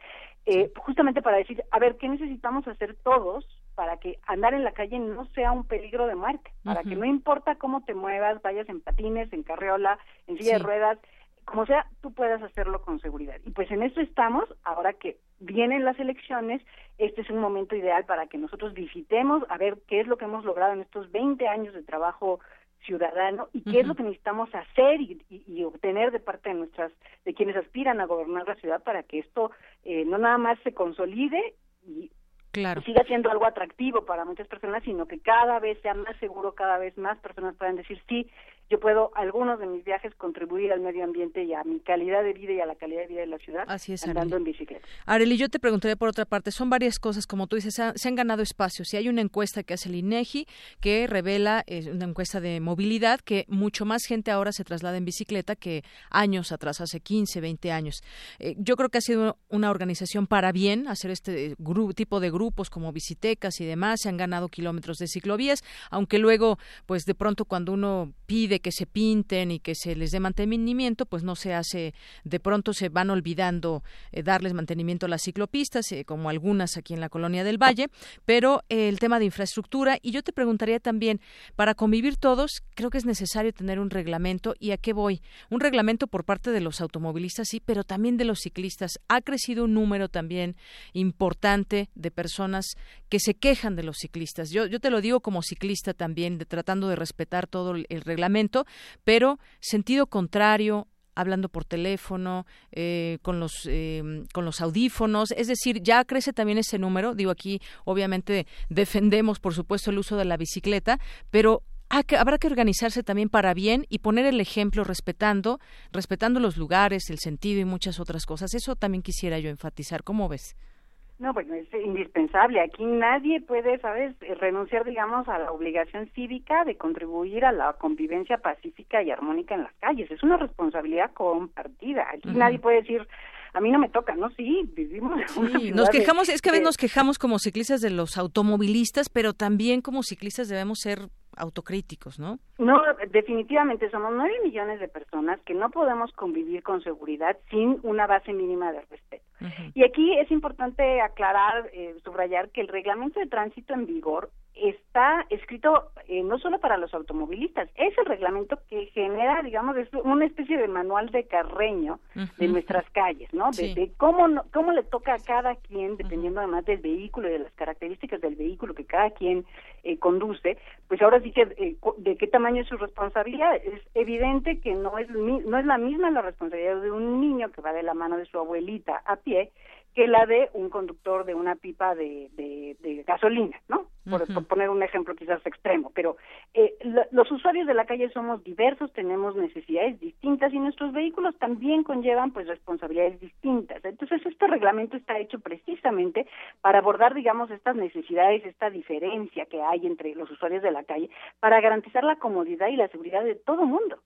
eh, justamente para decir, a ver, ¿qué necesitamos hacer todos para que andar en la calle no sea un peligro de muerte? Para que no importa cómo te muevas, vayas en patines, en carriola, en silla de ruedas, como sea, tú puedas hacerlo con seguridad. Y pues en eso estamos, ahora que vienen las elecciones, este es un momento ideal para que nosotros visitemos a ver qué es lo que hemos logrado en estos 20 años de trabajo ciudadano y qué es lo que necesitamos hacer y, obtener de parte de nuestras de quienes aspiran a gobernar la ciudad para que esto eh, no nada más se consolide y claro. siga siendo algo atractivo para muchas personas, sino que cada vez sea más seguro, cada vez más personas puedan decir sí, yo puedo algunos de mis viajes contribuir al medio ambiente y a mi calidad de vida y a la calidad de vida de la ciudad Así es, andando en bicicleta. Arely, yo te preguntaría por otra parte, son varias cosas, como tú dices, se han ganado espacios y hay una encuesta que hace el INEGI que revela, es una encuesta de movilidad, que mucho más gente ahora se traslada en bicicleta que años atrás, hace 15, 20 años. Eh, yo creo que ha sido una organización para bien hacer este tipo de grupos como visitecas y demás, se han ganado kilómetros de ciclovías, aunque luego, pues de pronto cuando uno pide que se pinten y que se les dé mantenimiento, pues no se hace, de pronto se van olvidando eh, darles mantenimiento a las ciclopistas, eh, como algunas aquí en la colonia del Valle, pero eh, el tema de infraestructura, y yo te preguntaría también, para convivir todos, creo que es necesario tener un reglamento, ¿y a qué voy? Un reglamento por parte de los automovilistas, sí, pero también de los ciclistas. Ha crecido un número también importante de personas que se quejan de los ciclistas. Yo, yo te lo digo como ciclista también, tratando de respetar todo el reglamento, pero sentido contrario hablando por teléfono, eh, con, los, eh, con los audífonos, es decir, ya crece también ese número, digo aquí obviamente defendemos por supuesto el uso de la bicicleta, pero habrá que organizarse también para bien y poner el ejemplo respetando, respetando los lugares, el sentido y muchas otras cosas. Eso también quisiera yo enfatizar. ¿Cómo ves? No, bueno, es indispensable. Aquí nadie puede, ¿sabes?, renunciar, digamos, a la obligación cívica de contribuir a la convivencia pacífica y armónica en las calles. Es una responsabilidad compartida. Aquí nadie puede decir, a mí no me toca, ¿no? Sí, vivimos sí, nos quejamos, es que a veces nos quejamos como ciclistas de los automovilistas, pero también como ciclistas debemos ser autocríticos, ¿no? No, definitivamente somos nueve millones de personas que no podemos convivir con seguridad sin una base mínima de respeto. Y aquí es importante aclarar, eh, subrayar que el reglamento de tránsito en vigor está escrito eh, no solo para los automovilistas, es el reglamento que genera, digamos, una especie de manual de carreño de nuestras calles, ¿no? De, cómo, cómo le toca a cada quien, dependiendo además del vehículo y de las características del vehículo que cada quien eh, conduce, pues ahora sí que eh, de qué tamaño es su responsabilidad. Es evidente que no es, no es la misma la responsabilidad de un niño que va de la mano de su abuelita a pie que la de un conductor de una pipa de, de, gasolina, ¿no? Por, poner un ejemplo quizás extremo, pero eh, los usuarios de la calle somos diversos, tenemos necesidades distintas y nuestros vehículos también conllevan pues responsabilidades distintas. Entonces este reglamento está hecho precisamente para abordar, digamos, estas necesidades, esta diferencia que hay entre los usuarios de la calle, para garantizar la comodidad y la seguridad de todo mundo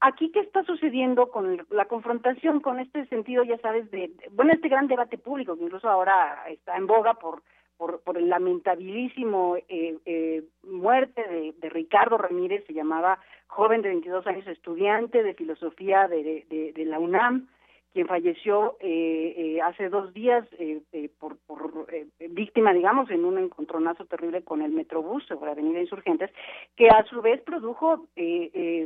aquí qué está sucediendo con la confrontación con este sentido, ya sabes, de, bueno, este gran debate público que incluso ahora está en boga por por, por el lamentabilísimo eh, eh, muerte de, de, Ricardo Ramírez, se llamaba joven de 22 años, estudiante de filosofía de, de, de la UNAM, quien falleció eh, eh, hace dos días eh, eh por, por eh, víctima, digamos, en un encontronazo terrible con el Metrobús sobre la Avenida Insurgentes, que a su vez produjo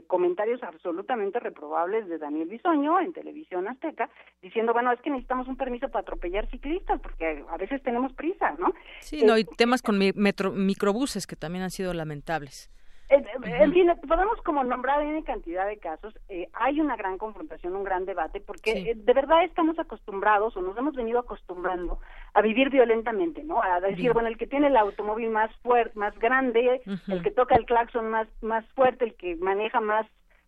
comentarios absolutamente reprobables de Daniel Bisoño en televisión azteca, diciendo, bueno, es que necesitamos un permiso para atropellar ciclistas, porque a veces tenemos prisa, ¿no? Sí, no, y temas con metro, microbuses que también han sido lamentables. En fin, podemos como nombrar en cantidad de casos. Eh, hay una gran confrontación, un gran debate, porque eh, de verdad estamos acostumbrados o nos hemos venido acostumbrando a vivir violentamente, ¿no? A decir, bueno, el que tiene el automóvil más fuerte, más grande, el que toca el claxon más más fuerte, el que maneja más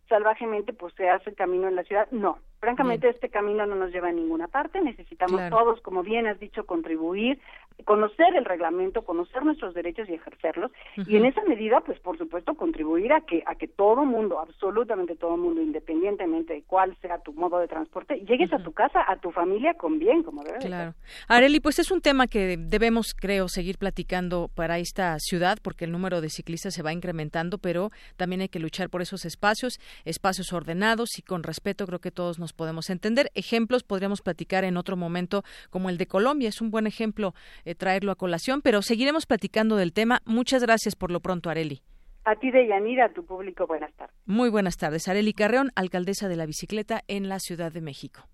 salvajemente, pues se hace camino en la ciudad. No, francamente este camino no nos lleva a ninguna parte. Necesitamos todos, como bien has dicho, contribuir conocer el reglamento, conocer nuestros derechos y ejercerlos. Y en esa medida pues por supuesto contribuir a que a que todo mundo, absolutamente todo mundo independientemente de cuál sea tu modo de transporte, llegues a tu casa, a tu familia con bien, como debe Claro. Areli, pues es un tema que debemos creo seguir platicando para esta ciudad porque el número de ciclistas se va incrementando, pero también hay que luchar por esos espacios, espacios ordenados y con respeto, creo que todos nos podemos entender. Ejemplos podríamos platicar en otro momento como el de Colombia, es un buen ejemplo eh, traerlo a colación, pero seguiremos platicando del tema. Muchas gracias por lo pronto, Areli. A ti, Deyanira, a tu público, buenas tardes. Muy buenas tardes. Areli Carreón, alcaldesa de la bicicleta en la Ciudad de México.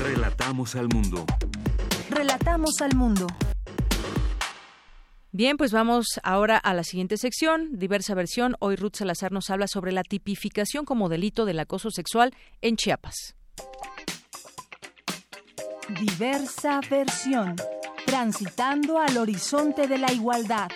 Relatamos al mundo. Relatamos al mundo. Bien, pues vamos ahora a la siguiente sección, diversa versión. Hoy Ruth Salazar nos habla sobre la tipificación como delito del acoso sexual en Chiapas. Diversa versión. Transitando al horizonte de la igualdad.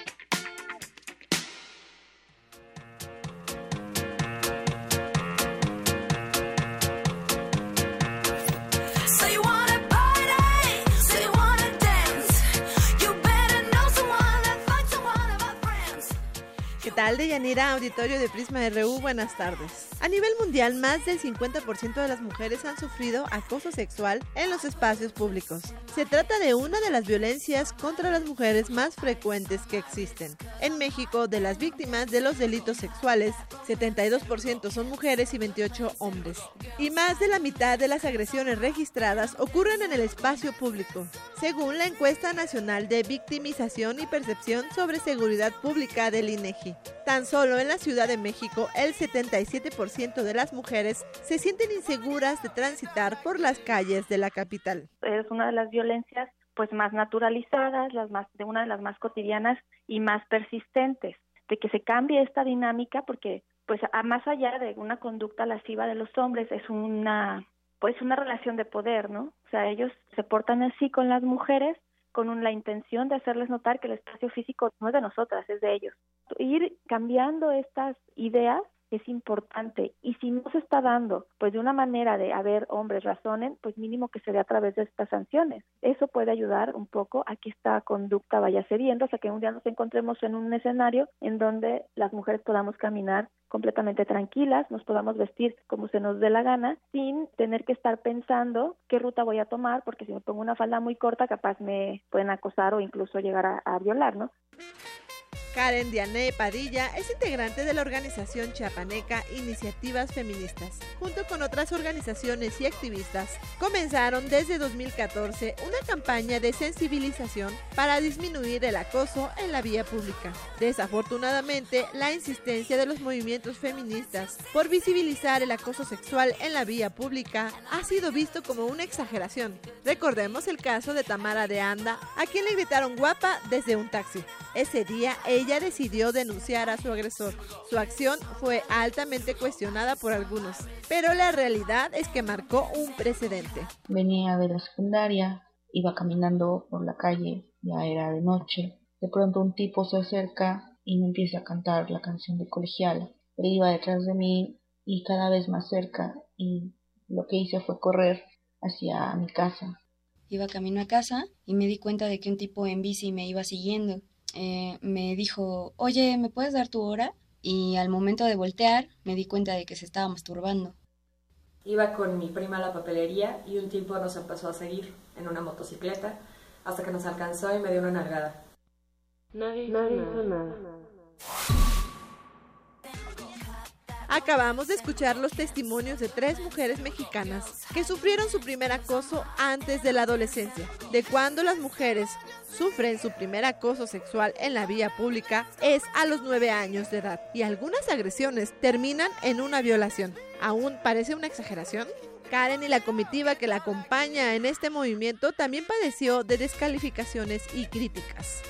Tal, Deyanira, auditorio de Prisma RU? Buenas tardes. A nivel mundial, más del 50% de las mujeres han sufrido acoso sexual en los espacios públicos. Se trata de una de las violencias contra las mujeres más frecuentes que existen. En México, de las víctimas de los delitos sexuales, 72% son mujeres y 28 hombres. Y más de la mitad de las agresiones registradas ocurren en el espacio público, según la encuesta nacional de victimización y percepción sobre seguridad pública del INEGI. Tan solo en la Ciudad de México, el 77% de las mujeres se sienten inseguras de transitar por las calles de la capital. Es una de las violencias pues más naturalizadas, las más de una de las más cotidianas y más persistentes, de que se cambie esta dinámica porque pues a más allá de una conducta lasciva de los hombres es una pues una relación de poder, ¿no? O sea, ellos se portan así con las mujeres con la intención de hacerles notar que el espacio físico no es de nosotras, es de ellos. Ir cambiando estas ideas es importante y si no se está dando pues de una manera de a ver hombres razonen pues mínimo que se dé a través de estas sanciones eso puede ayudar un poco a que esta conducta vaya cediendo sea que un día nos encontremos en un escenario en donde las mujeres podamos caminar completamente tranquilas, nos podamos vestir como se nos dé la gana, sin tener que estar pensando qué ruta voy a tomar, porque si me pongo una falda muy corta, capaz me pueden acosar o incluso llegar a, a violar, ¿no? Karen Diane Padilla es integrante de la organización chiapaneca Iniciativas Feministas. Junto con otras organizaciones y activistas, comenzaron desde 2014 una campaña de sensibilización para disminuir el acoso en la vía pública. Desafortunadamente, la insistencia de los movimientos feministas por visibilizar el acoso sexual en la vía pública ha sido visto como una exageración. Recordemos el caso de Tamara de Anda, a quien le gritaron guapa desde un taxi. Ese día ella decidió denunciar a su agresor. Su acción fue altamente cuestionada por algunos, pero la realidad es que marcó un precedente. Venía de la secundaria, iba caminando por la calle, ya era de noche. De pronto un tipo se acerca y me empieza a cantar la canción de colegial. Él iba detrás de mí y cada vez más cerca y lo que hice fue correr hacia mi casa. Iba camino a casa y me di cuenta de que un tipo en bici me iba siguiendo eh, me dijo, oye, ¿me puedes dar tu hora? y al momento de voltear me di cuenta de que se estaba masturbando. Iba con mi prima a la papelería y un tipo nos empezó a seguir en una motocicleta hasta que nos alcanzó y me dio una nalgada. Nadie, Nadie nada. Acabamos de escuchar los testimonios de tres mujeres mexicanas que sufrieron su primer acoso antes de la adolescencia. De cuando las mujeres sufren su primer acoso sexual en la vía pública es a los nueve años de edad y algunas agresiones terminan en una violación. ¿Aún parece una exageración? Karen y la comitiva que la acompaña en este movimiento también padeció de descalificaciones y críticas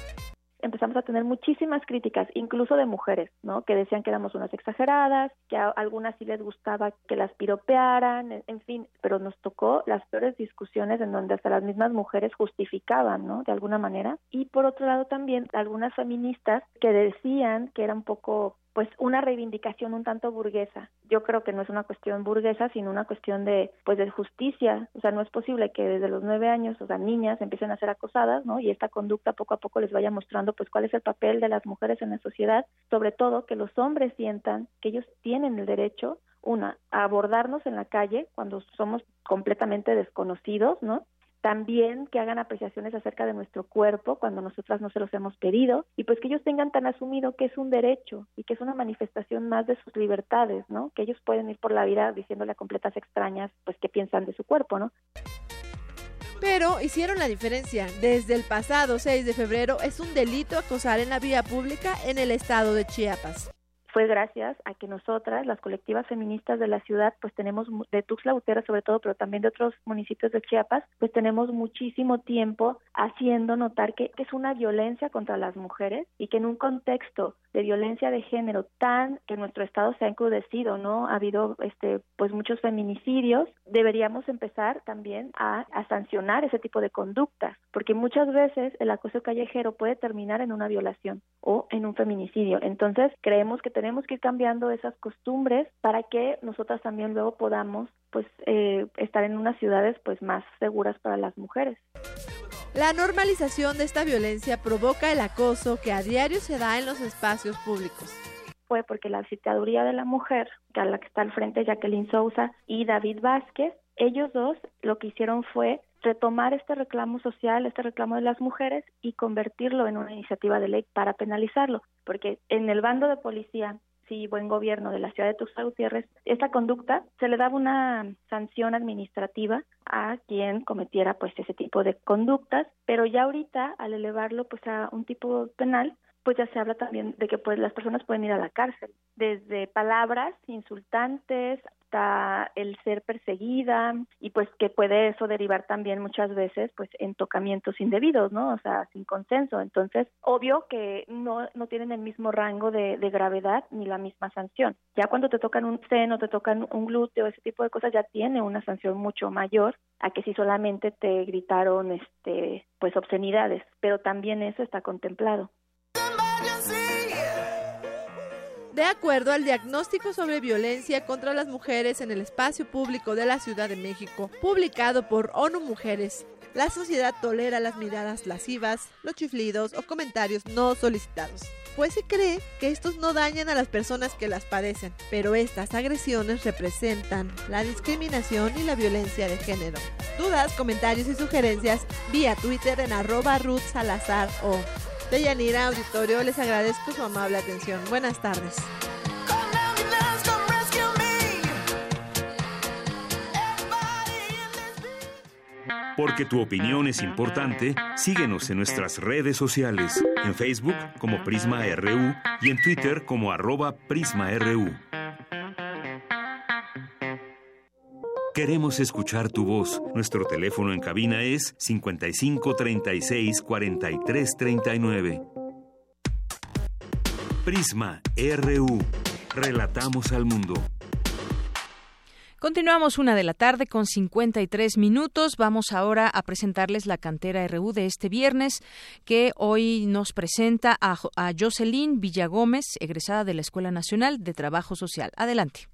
empezamos a tener muchísimas críticas, incluso de mujeres, ¿no? Que decían que éramos unas exageradas, que a algunas sí les gustaba que las piropearan, en fin, pero nos tocó las peores discusiones en donde hasta las mismas mujeres justificaban, ¿no? De alguna manera. Y por otro lado también algunas feministas que decían que era un poco pues una reivindicación un tanto burguesa. Yo creo que no es una cuestión burguesa, sino una cuestión de pues de justicia. O sea, no es posible que desde los nueve años, o sea, niñas empiecen a ser acosadas, ¿no? Y esta conducta poco a poco les vaya mostrando pues cuál es el papel de las mujeres en la sociedad, sobre todo que los hombres sientan que ellos tienen el derecho una, a abordarnos en la calle cuando somos completamente desconocidos, ¿no? También que hagan apreciaciones acerca de nuestro cuerpo cuando nosotras no se los hemos pedido y pues que ellos tengan tan asumido que es un derecho y que es una manifestación más de sus libertades, ¿no? Que ellos pueden ir por la vida diciéndole a completas extrañas pues qué piensan de su cuerpo, ¿no? Pero hicieron la diferencia. Desde el pasado 6 de febrero es un delito acosar en la vía pública en el estado de Chiapas fue gracias a que nosotras, las colectivas feministas de la ciudad, pues tenemos, de Tuxtla Gutiérrez sobre todo, pero también de otros municipios de Chiapas, pues tenemos muchísimo tiempo haciendo notar que, es una violencia contra las mujeres y que en un contexto de violencia de género tan que nuestro estado se ha encrudecido, ¿no? Ha habido este pues muchos feminicidios, deberíamos empezar también a, a sancionar ese tipo de conductas, porque muchas veces el acoso callejero puede terminar en una violación o en un feminicidio. Entonces, creemos que tenemos que ir cambiando esas costumbres para que nosotras también luego podamos pues eh, estar en unas ciudades pues más seguras para las mujeres. La normalización de esta violencia provoca el acoso que a diario se da en los espacios públicos fue porque la citaduría de la mujer, que a la que está al frente Jacqueline Sousa y David Vázquez, ellos dos lo que hicieron fue retomar este reclamo social, este reclamo de las mujeres y convertirlo en una iniciativa de ley para penalizarlo porque en el bando de policía sí buen gobierno de la ciudad de Tuxtla Gutiérrez, esta conducta se le daba una sanción administrativa a quien cometiera pues ese tipo de conductas, pero ya ahorita al elevarlo pues a un tipo penal, pues ya se habla también de que pues las personas pueden ir a la cárcel, desde palabras insultantes el ser perseguida y pues que puede eso derivar también muchas veces pues en tocamientos indebidos, ¿no? O sea, sin consenso. Entonces, obvio que no, no tienen el mismo rango de, de gravedad ni la misma sanción. Ya cuando te tocan un seno, te tocan un glúteo, ese tipo de cosas ya tiene una sanción mucho mayor a que si solamente te gritaron este pues obscenidades, pero también eso está contemplado. De acuerdo al diagnóstico sobre violencia contra las mujeres en el espacio público de la Ciudad de México, publicado por ONU Mujeres, la sociedad tolera las miradas lascivas, los chiflidos o comentarios no solicitados, pues se cree que estos no dañan a las personas que las padecen, pero estas agresiones representan la discriminación y la violencia de género. Dudas, comentarios y sugerencias vía Twitter en arroba Ruth Salazar o Deyanira Auditorio, les agradezco su amable atención. Buenas tardes. Porque tu opinión es importante, síguenos en nuestras redes sociales, en Facebook como Prisma RU y en Twitter como arroba PrismaRU. Queremos escuchar tu voz. Nuestro teléfono en cabina es 55 36 43 39. Prisma RU. Relatamos al mundo. Continuamos una de la tarde con 53 minutos. Vamos ahora a presentarles la cantera RU de este viernes, que hoy nos presenta a, a Jocelyn Villagómez, egresada de la Escuela Nacional de Trabajo Social. Adelante.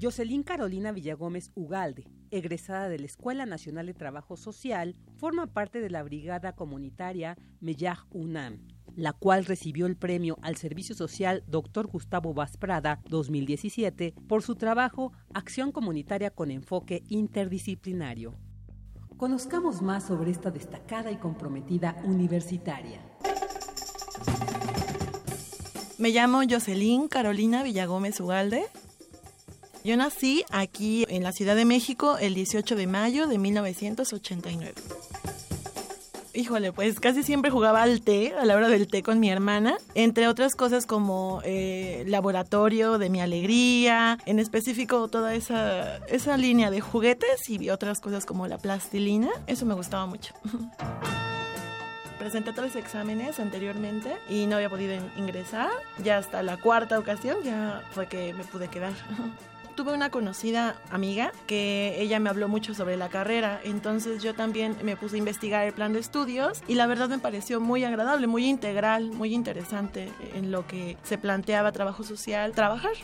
Jocelyn Carolina Villagómez Ugalde egresada de la Escuela Nacional de Trabajo Social, forma parte de la brigada comunitaria Meyag UNAM, la cual recibió el premio al Servicio Social Dr. Gustavo Vasprada 2017 por su trabajo Acción Comunitaria con Enfoque Interdisciplinario. Conozcamos más sobre esta destacada y comprometida universitaria. Me llamo Jocelyn Carolina Villagómez Ugalde. Yo nací aquí en la Ciudad de México el 18 de mayo de 1989. Híjole, pues casi siempre jugaba al té, a la hora del té con mi hermana, entre otras cosas como eh, laboratorio de mi alegría, en específico toda esa, esa línea de juguetes y otras cosas como la plastilina, eso me gustaba mucho. [LAUGHS] presenté todos los exámenes anteriormente y no había podido ingresar. Ya hasta la cuarta ocasión ya fue que me pude quedar. [LAUGHS] tuve una conocida amiga que ella me habló mucho sobre la carrera, entonces yo también me puse a investigar el plan de estudios y la verdad me pareció muy agradable, muy integral, muy interesante en lo que se planteaba trabajo social, trabajar.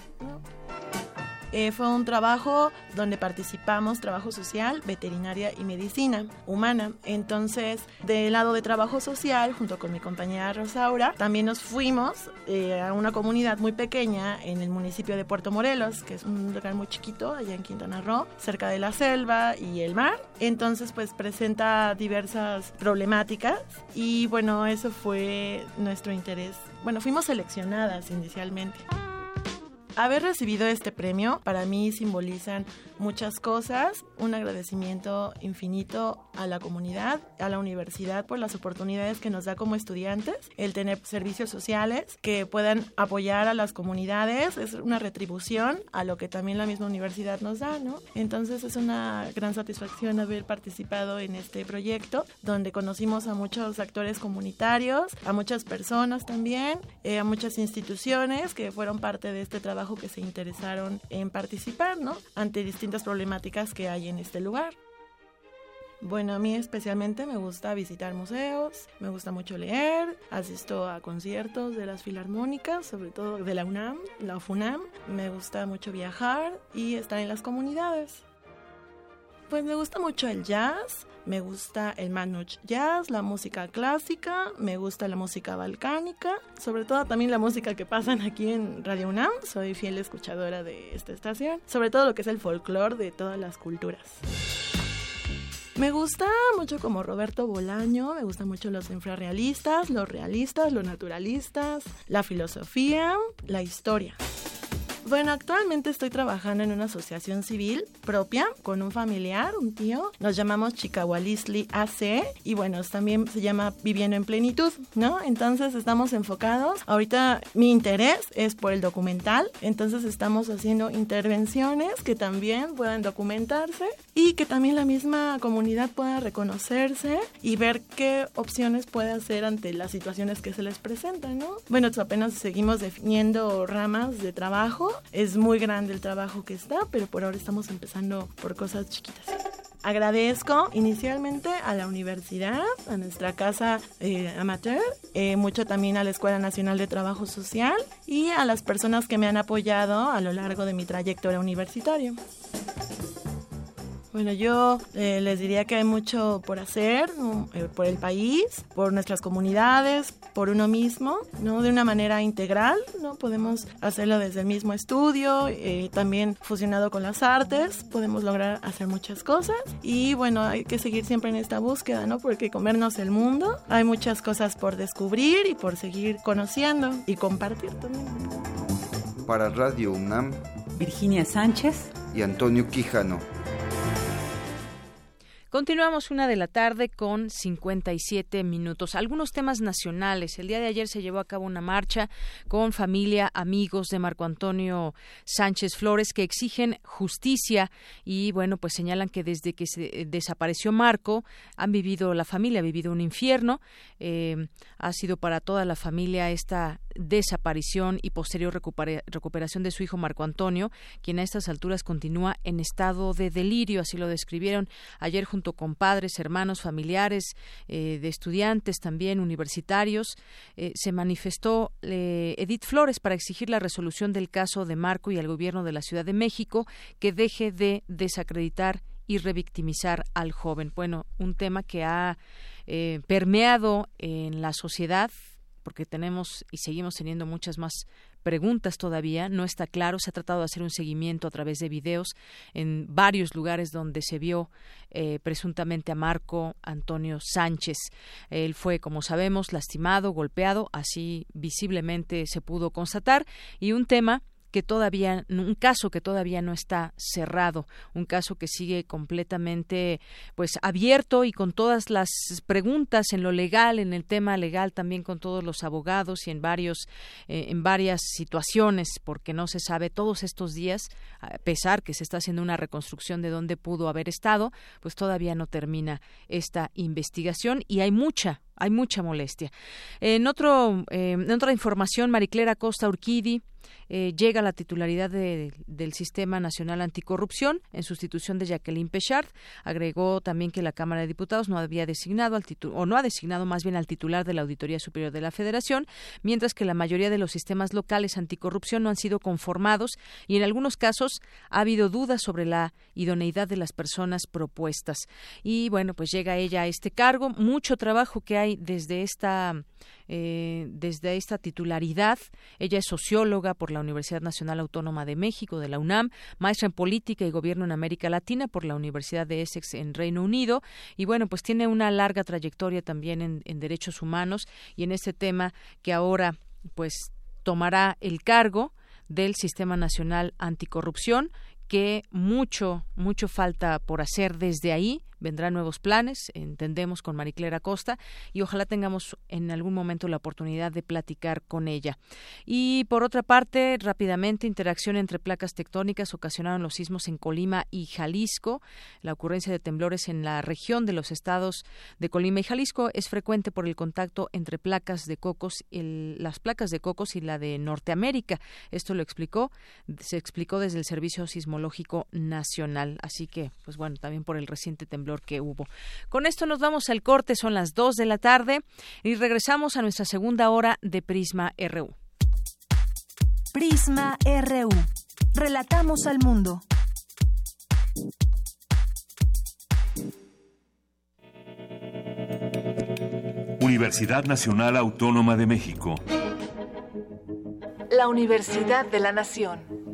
Eh, fue un trabajo donde participamos trabajo social, veterinaria y medicina humana. Entonces, del lado de trabajo social, junto con mi compañera Rosaura, también nos fuimos eh, a una comunidad muy pequeña en el municipio de Puerto Morelos, que es un lugar muy chiquito allá en Quintana Roo, cerca de la selva y el mar. Entonces, pues presenta diversas problemáticas y bueno, eso fue nuestro interés. Bueno, fuimos seleccionadas inicialmente. Haber recibido este premio para mí simbolizan muchas cosas, un agradecimiento infinito a la comunidad, a la universidad por las oportunidades que nos da como estudiantes, el tener servicios sociales que puedan apoyar a las comunidades, es una retribución a lo que también la misma universidad nos da, ¿no? Entonces es una gran satisfacción haber participado en este proyecto donde conocimos a muchos actores comunitarios, a muchas personas también, eh, a muchas instituciones que fueron parte de este trabajo que se interesaron en participar, ¿no? Ante distintas problemáticas que hay en este lugar. Bueno, a mí especialmente me gusta visitar museos, me gusta mucho leer, asisto a conciertos de las filarmónicas, sobre todo de la UNAM, la FUNAM, me gusta mucho viajar y estar en las comunidades. Pues me gusta mucho el jazz, me gusta el manouch jazz, la música clásica, me gusta la música balcánica, sobre todo también la música que pasan aquí en Radio UNAM, soy fiel escuchadora de esta estación, sobre todo lo que es el folclore de todas las culturas. Me gusta mucho como Roberto Bolaño, me gustan mucho los infrarrealistas, los realistas, los naturalistas, la filosofía, la historia. Bueno, actualmente estoy trabajando en una asociación civil propia con un familiar, un tío. Nos llamamos Chicahualisli AC y bueno, también se llama Viviendo en Plenitud, ¿no? Entonces estamos enfocados. Ahorita mi interés es por el documental, entonces estamos haciendo intervenciones que también puedan documentarse y que también la misma comunidad pueda reconocerse y ver qué opciones puede hacer ante las situaciones que se les presentan, ¿no? Bueno, apenas seguimos definiendo ramas de trabajo es muy grande el trabajo que está, pero por ahora estamos empezando por cosas chiquitas. Agradezco inicialmente a la universidad, a nuestra casa eh, amateur, eh, mucho también a la Escuela Nacional de Trabajo Social y a las personas que me han apoyado a lo largo de mi trayectoria universitaria. Bueno, yo eh, les diría que hay mucho por hacer eh, por el país, por nuestras comunidades, por uno mismo, ¿no? De una manera integral, ¿no? Podemos hacerlo desde el mismo estudio, eh, también fusionado con las artes, podemos lograr hacer muchas cosas y bueno, hay que seguir siempre en esta búsqueda, ¿no? Porque comernos el mundo, hay muchas cosas por descubrir y por seguir conociendo y compartir también. Para Radio UNAM, Virginia Sánchez y Antonio Quijano. Continuamos una de la tarde con 57 minutos. Algunos temas nacionales. El día de ayer se llevó a cabo una marcha con familia, amigos de Marco Antonio Sánchez Flores que exigen justicia y bueno, pues señalan que desde que se eh, desapareció Marco han vivido, la familia ha vivido un infierno. Eh, ha sido para toda la familia esta desaparición y posterior recuperación de su hijo Marco Antonio, quien a estas alturas continúa en estado de delirio, así lo describieron ayer junto con padres, hermanos, familiares eh, de estudiantes también universitarios. Eh, se manifestó eh, Edith Flores para exigir la resolución del caso de Marco y al gobierno de la Ciudad de México que deje de desacreditar y revictimizar al joven. Bueno, un tema que ha permeado en la sociedad porque tenemos y seguimos teniendo muchas más preguntas todavía, no está claro, se ha tratado de hacer un seguimiento a través de videos en varios lugares donde se vio eh, presuntamente a Marco Antonio Sánchez. Él fue, como sabemos, lastimado, golpeado, así visiblemente se pudo constatar, y un tema que todavía, un caso que todavía no está cerrado, un caso que sigue completamente pues abierto y con todas las preguntas en lo legal, en el tema legal también con todos los abogados y en varios, eh, en varias situaciones, porque no se sabe todos estos días, a pesar que se está haciendo una reconstrucción de dónde pudo haber estado, pues todavía no termina esta investigación y hay mucha, hay mucha molestia. En, otro, eh, en otra información, Mariclera Costa Urquidi eh, llega a la titularidad del Sistema Nacional Anticorrupción en sustitución de Jacqueline Pechard. Agregó también que la Cámara de Diputados no había designado al o no ha designado más bien al titular de la Auditoría Superior de la Federación, mientras que la mayoría de los sistemas locales anticorrupción no han sido conformados y en algunos casos ha habido dudas sobre la idoneidad de las personas propuestas. Y bueno, pues llega ella a este cargo. Mucho trabajo que desde esta eh, desde esta titularidad. Ella es socióloga por la Universidad Nacional Autónoma de México, de la UNAM, maestra en política y gobierno en América Latina por la Universidad de Essex en Reino Unido. Y bueno, pues tiene una larga trayectoria también en, en derechos humanos y en este tema que ahora pues tomará el cargo del Sistema Nacional Anticorrupción que mucho, mucho falta por hacer desde ahí, vendrán nuevos planes, entendemos con Mariclera Costa, y ojalá tengamos en algún momento la oportunidad de platicar con ella. Y por otra parte, rápidamente, interacción entre placas tectónicas ocasionaron los sismos en Colima y Jalisco. La ocurrencia de temblores en la región de los estados de Colima y Jalisco es frecuente por el contacto entre placas de cocos, las placas de cocos y la de Norteamérica. Esto lo explicó, se explicó desde el Servicio Sismológico Nacional. Así que, pues bueno, también por el reciente temblor que hubo. Con esto nos vamos al corte, son las 2 de la tarde y regresamos a nuestra segunda hora de Prisma RU. Prisma RU. Relatamos al mundo. Universidad Nacional Autónoma de México. La Universidad de la Nación.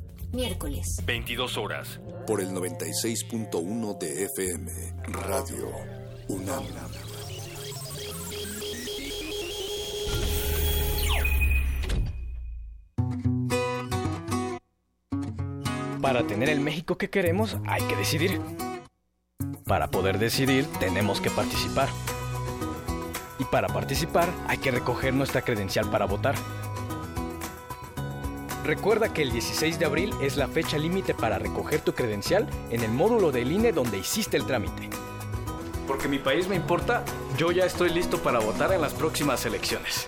Miércoles. 22 horas. Por el 96.1 de FM. Radio UNAM. Para tener el México que queremos hay que decidir. Para poder decidir tenemos que participar. Y para participar hay que recoger nuestra credencial para votar. Recuerda que el 16 de abril es la fecha límite para recoger tu credencial en el módulo del INE donde hiciste el trámite. Porque mi país me importa, yo ya estoy listo para votar en las próximas elecciones.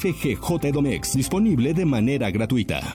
FGJ Domex, disponible de manera gratuita.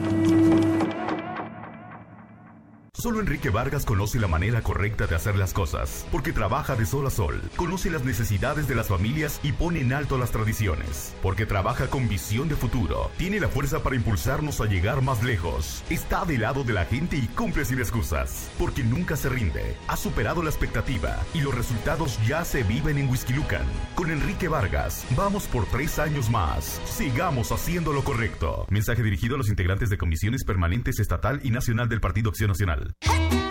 Solo Enrique Vargas conoce la manera correcta de hacer las cosas, porque trabaja de sol a sol, conoce las necesidades de las familias y pone en alto las tradiciones, porque trabaja con visión de futuro, tiene la fuerza para impulsarnos a llegar más lejos, está del lado de la gente y cumple sin excusas, porque nunca se rinde, ha superado la expectativa y los resultados ya se viven en Whisky Lucan. Con Enrique Vargas, vamos por tres años más. Sigamos haciendo lo correcto. Mensaje dirigido a los integrantes de comisiones permanentes estatal y nacional del Partido Acción Nacional. Hey.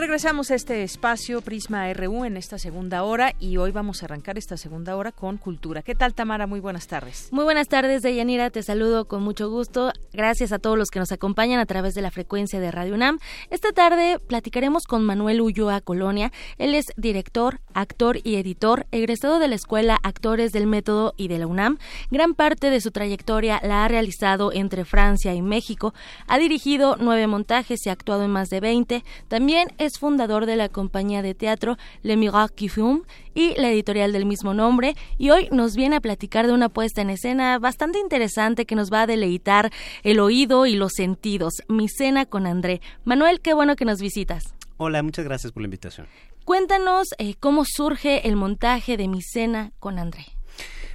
Regresamos a este espacio Prisma RU en esta segunda hora y hoy vamos a arrancar esta segunda hora con cultura. ¿Qué tal Tamara? Muy buenas tardes. Muy buenas tardes, Deyanira. Te saludo con mucho gusto. Gracias a todos los que nos acompañan a través de la frecuencia de Radio UNAM. Esta tarde platicaremos con Manuel Ulloa Colonia. Él es director, actor y editor, egresado de la Escuela Actores del Método y de la UNAM. Gran parte de su trayectoria la ha realizado entre Francia y México. Ha dirigido nueve montajes y ha actuado en más de 20. También es fundador de la compañía de teatro Le Miracle qui Fume y la editorial del mismo nombre y hoy nos viene a platicar de una puesta en escena bastante interesante que nos va a deleitar el oído y los sentidos, Mi cena con André. Manuel, qué bueno que nos visitas. Hola, muchas gracias por la invitación. Cuéntanos eh, cómo surge el montaje de Mi cena con André.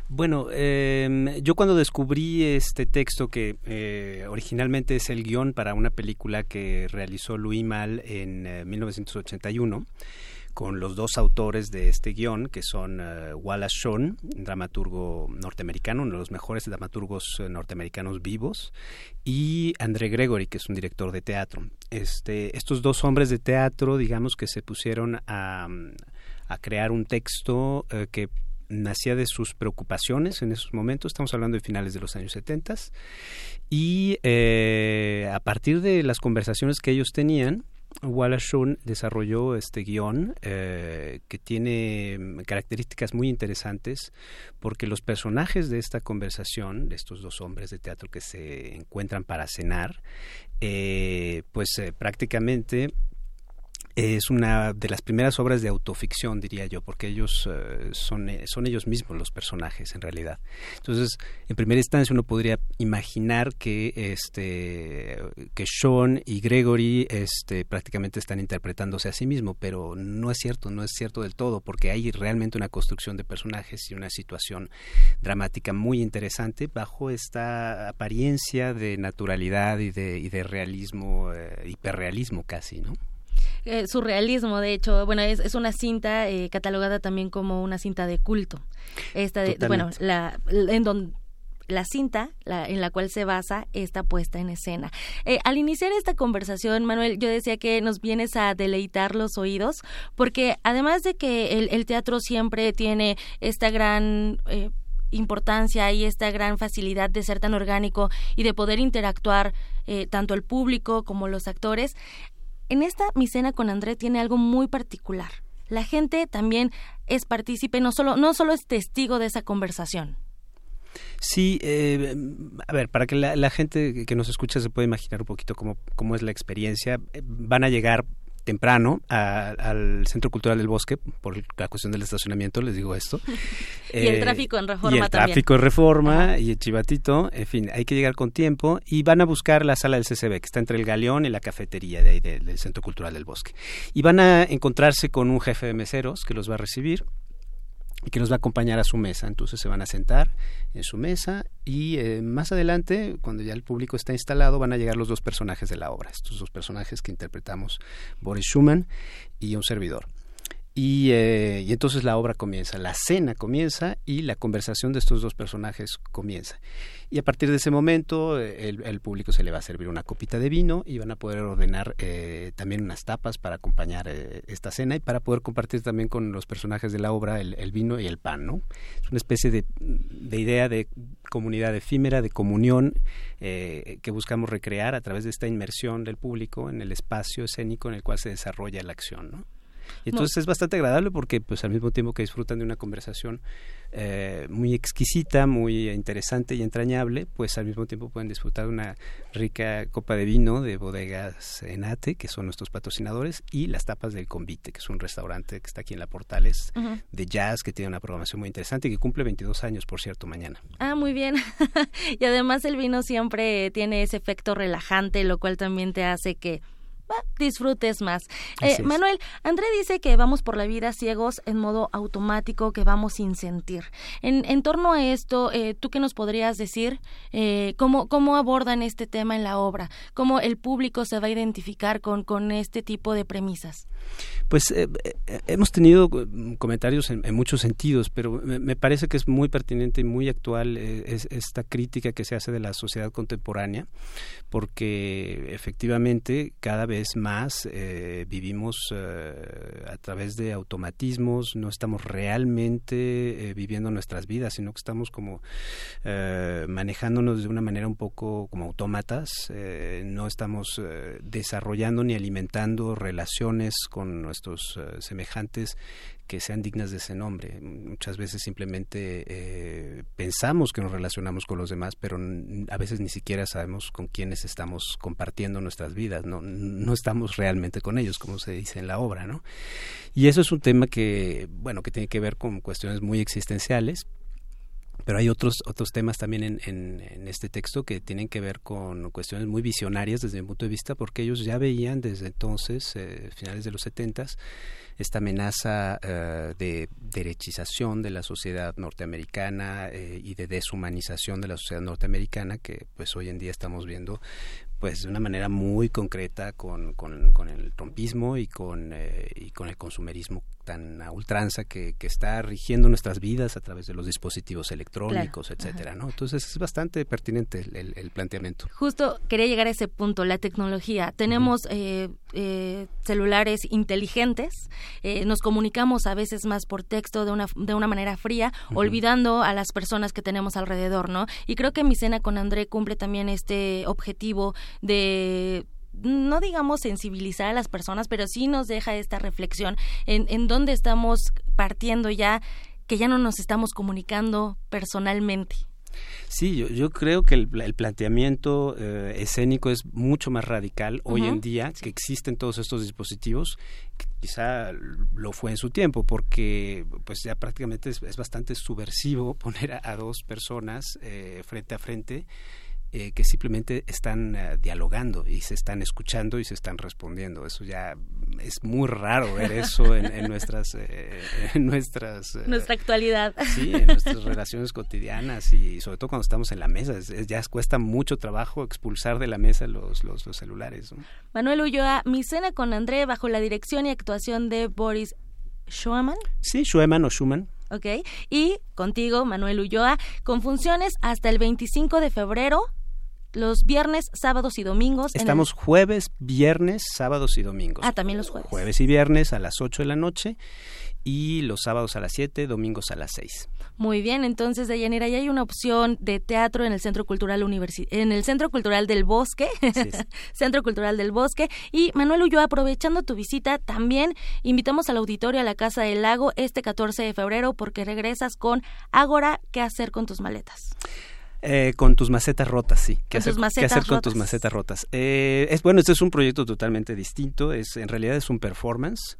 Bueno, eh, yo cuando descubrí este texto que eh, originalmente es el guion para una película que realizó Louis Mal en eh, 1981, con los dos autores de este guion, que son eh, Wallace Shawn, dramaturgo norteamericano, uno de los mejores dramaturgos eh, norteamericanos vivos, y André Gregory, que es un director de teatro. Este, estos dos hombres de teatro, digamos que se pusieron a, crear un texto eh, que nacía de sus preocupaciones en esos momentos, estamos hablando de finales de los años 70, y eh, a partir de las conversaciones que ellos tenían, Wallace Shawn desarrolló este guion eh, que tiene características muy interesantes porque los personajes de esta conversación, de estos dos hombres de teatro que se encuentran para cenar, eh, pues prácticamente es una de las primeras obras de autoficción, diría yo, porque ellos eh, son, eh, son ellos mismos los personajes en realidad. Entonces, en primera instancia uno podría imaginar que este que Sean y Gregory este prácticamente están interpretándose a sí mismos, pero no es cierto, no es cierto del todo, porque hay realmente una construcción de personajes y una situación dramática muy interesante bajo esta apariencia de naturalidad y de, y de realismo, eh, hiperrealismo casi, ¿no? Eh, surrealismo, de hecho, bueno, es, es una cinta eh, catalogada también como una cinta de culto. Esta de, bueno, la, en donde la cinta la, en la cual se basa esta puesta en escena. Eh, al iniciar esta conversación, Manuel, yo decía que nos vienes a deleitar los oídos, porque además de que el, el teatro siempre tiene esta gran... Eh, importancia y esta gran facilidad de ser tan orgánico y de poder interactuar eh, tanto el público como los actores. En esta mi cena con André tiene algo muy particular. La gente también es partícipe, no solo, no solo es testigo de esa conversación. Sí, eh, a ver, para que la, la gente que nos escucha se pueda imaginar un poquito cómo, cómo es la experiencia, eh, van a llegar temprano a- al Centro Cultural del Bosque por la cuestión del estacionamiento, les digo esto. [LAUGHS] Y el Eh, tráfico en Reforma Y el también. tráfico en Reforma y el Chivatito, en fin, hay que llegar con tiempo y van a buscar la sala del CCB, que está entre el Galeón y la cafetería de ahí del, del Centro Cultural del Bosque. Y van a encontrarse con un jefe de meseros que los va a recibir y que los va a acompañar a su mesa. Entonces se van a sentar en su mesa y eh, más adelante, cuando ya el público está instalado, van a llegar los dos personajes de la obra, estos dos personajes que interpretamos Boris Schumann y un servidor. Y, eh, entonces la obra comienza, la cena comienza y la conversación de estos dos personajes comienza. Y a partir de ese momento eh, el, público se le va a servir una copita de vino y van a poder ordenar eh, también unas tapas para acompañar eh, esta cena y para poder compartir también con los personajes de la obra el, vino y el pan. ¿no? Es una especie de, de idea de comunidad efímera, de comunión que buscamos recrear a través de esta inmersión del público en el espacio escénico en el cual se desarrolla la acción. ¿no? Y entonces es bastante agradable porque pues al mismo tiempo que disfrutan de una conversación eh, muy exquisita, muy interesante y entrañable, pues al mismo tiempo pueden disfrutar de una rica copa de vino de bodegas Enate, que son nuestros patrocinadores, y las tapas del Convite, que es un restaurante que está aquí en La Portales Ujú. de jazz, que tiene una programación muy interesante y que cumple 22 años, por cierto, mañana. Ah, muy bien. [LAUGHS] y además el vino siempre tiene ese efecto relajante, lo cual también te hace que bah, disfrutes más. Eh. Manuel, André dice que vamos por la vida ciegos en modo automático, que vamos sin sentir. En, en torno a esto, eh, ¿tú qué nos podrías decir? Eh, ¿cómo, ¿Cómo abordan este tema en la obra? ¿Cómo el público se va a identificar con, con este tipo de premisas? Pues eh, eh, hemos tenido eh, comentarios en, muchos sentidos, pero me, parece que es muy pertinente y muy actual eh, es- esta crítica que se hace de la sociedad contemporánea, porque efectivamente cada vez más vivimos a través de automatismos, no estamos realmente viviendo nuestras vidas, sino que estamos como manejándonos de una manera un poco como autómatas, no estamos desarrollando ni alimentando relaciones con nuestros eh, semejantes que sean dignas de ese nombre. Muchas veces simplemente eh, pensamos que nos relacionamos con los demás, pero a veces ni siquiera sabemos con quiénes estamos compartiendo nuestras vidas, no, no estamos realmente con ellos, como se dice en la obra, ¿no? Y eso es un tema que, bueno, que tiene que ver con cuestiones muy existenciales, pero hay otros otros temas también en, en, este texto que tienen que ver con cuestiones muy visionarias desde mi punto de vista, porque ellos ya veían desde entonces, eh, finales de los setentas, esta amenaza eh, de derechización de la sociedad norteamericana eh, y de deshumanización de la sociedad norteamericana que pues hoy en día estamos viendo pues de una manera muy concreta con, con, con el trompismo y con, eh, y con el consumerismo tan a ultranza que, que está rigiendo nuestras vidas a través de los dispositivos electrónicos, Claro. etcétera, Ajá. ¿no? Entonces es bastante pertinente el, el- el planteamiento. Justo quería llegar a ese punto, la tecnología. Tenemos eh, eh, celulares inteligentes, eh, nos comunicamos a veces más por texto de una, de una manera fría, olvidando a las personas que tenemos alrededor, ¿no? Y creo que mi cena con André cumple también este objetivo de no digamos sensibilizar a las personas, pero sí nos deja esta reflexión en, en dónde estamos partiendo ya, que ya no nos estamos comunicando personalmente. Sí, yo, yo creo que el, el planteamiento eh, escénico es mucho más radical hoy en día, que existen todos estos dispositivos, que quizá lo fue en su tiempo, porque pues ya prácticamente es, es bastante subversivo [LAUGHS] poner a, a dos personas eh, frente a frente eh, que simplemente están eh, dialogando y se están escuchando y se están respondiendo. Eso ya es muy raro ver eso en, en [LAUGHS] nuestras eh, en nuestras eh, Nuestra actualidad. Sí, en nuestras relaciones cotidianas y sobre todo cuando estamos en la mesa. Es- es- ya cuesta mucho trabajo expulsar de la mesa los, los, los celulares. ¿no? Manuel Ulloa, mi cena con André bajo la dirección y actuación de Boris Schumann. Sí, Schumann o Schumann. Ok, y contigo, Manuel Ulloa, con funciones hasta el 25 de febrero los viernes, sábados y domingos. el- Estamos jueves, viernes, sábados y domingos. Ah, también los jueves. Jueves y viernes a las 8 de la noche y los sábados a las 7, domingos a las 6. Muy bien, entonces Deyanira, ya hay una opción de teatro en el Centro Cultural Universi en el Centro Cultural del Bosque, [LAUGHS] Centro Cultural del Bosque. Y Manuel Ulloa, aprovechando tu visita, también invitamos al auditorio a la Casa del Lago este 14 de febrero porque regresas con Ágora, ¿qué hacer con tus maletas? Eh, con tus macetas rotas, sí. ¿Qué hacer, qué con rotas. tus macetas rotas? Eh, es bueno, este es un proyecto totalmente distinto. Es en realidad es un performance.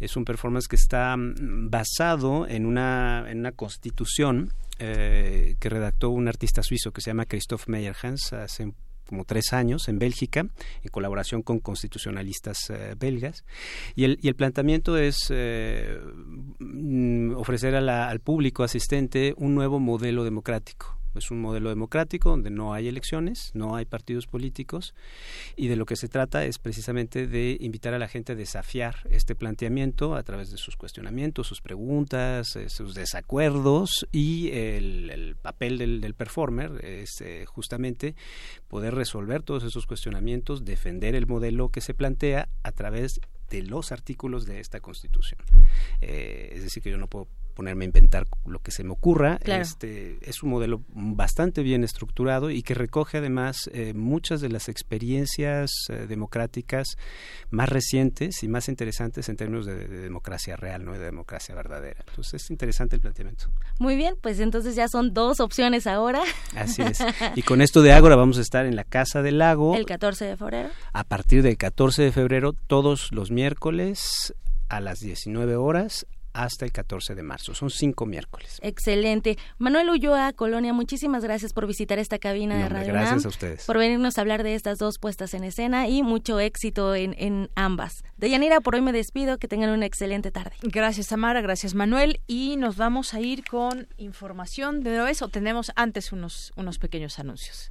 Es un performance que está mm, basado en una en una constitución eh, que redactó un artista suizo que se llama Christoph Meyerhans hace como tres años en Bélgica, en colaboración con constitucionalistas eh, belgas. Y el, y el planteamiento es eh, mm, ofrecer a la- al público asistente un nuevo modelo democrático. Es un modelo democrático donde no hay elecciones, no hay partidos políticos y de lo que se trata es precisamente de invitar a la gente a desafiar este planteamiento a través de sus cuestionamientos, sus preguntas, eh, sus desacuerdos y el, el papel del, del performer es eh, justamente poder resolver todos esos cuestionamientos, defender el modelo que se plantea a través de los artículos de esta Constitución. Eh, es decir, que yo no puedo ponerme a inventar lo que se me ocurra. Claro. Este, es un modelo bastante bien estructurado y que recoge además eh, muchas de las experiencias eh, democráticas más recientes y más interesantes en términos de, de democracia real, no de democracia verdadera. Entonces es interesante el planteamiento. Muy bien, pues entonces ya son dos opciones ahora. Así es. [LAUGHS] Y con esto de Ágora vamos a estar en la Casa del Lago El 14 de febrero. a partir del 14 de febrero, todos los miércoles a las 19 horas hasta el 14 de marzo. Son cinco miércoles. Excelente. Manuel Ulloa, Colonia, muchísimas gracias por visitar esta cabina No, de Radio gracias UNAM, a ustedes. por venirnos a hablar de estas dos puestas en escena y mucho éxito en, en ambas. Deyanira, por hoy me despido, que tengan una excelente tarde. Gracias Tamara, gracias Manuel y nos vamos a ir con información de nuevo o tenemos antes unos, unos pequeños anuncios.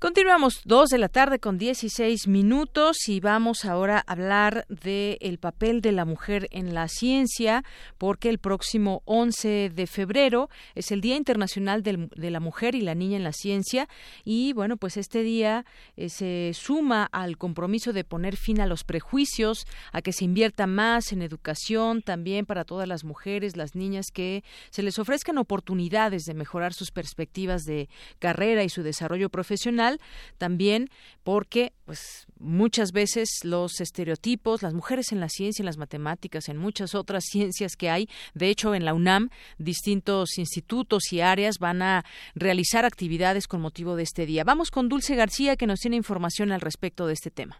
Continuamos dos de la tarde con 16 minutos y vamos ahora a hablar del el papel de la mujer en la ciencia porque el próximo 11 de febrero es el Día Internacional de la Mujer y la Niña en la Ciencia y bueno pues este día eh, se suma al compromiso de poner fin a los prejuicios, a que se invierta más en educación también para todas las mujeres, las niñas que se les ofrezcan oportunidades de mejorar sus perspectivas de carrera y su desarrollo profesional, también porque pues muchas veces los estereotipos, las mujeres en la ciencia, en las matemáticas, en muchas otras [LAUGHS] ciencias que hay, de hecho en la UNAM distintos institutos y áreas van a realizar actividades con motivo de este día. Vamos con Dulce García que nos tiene información al respecto de este tema.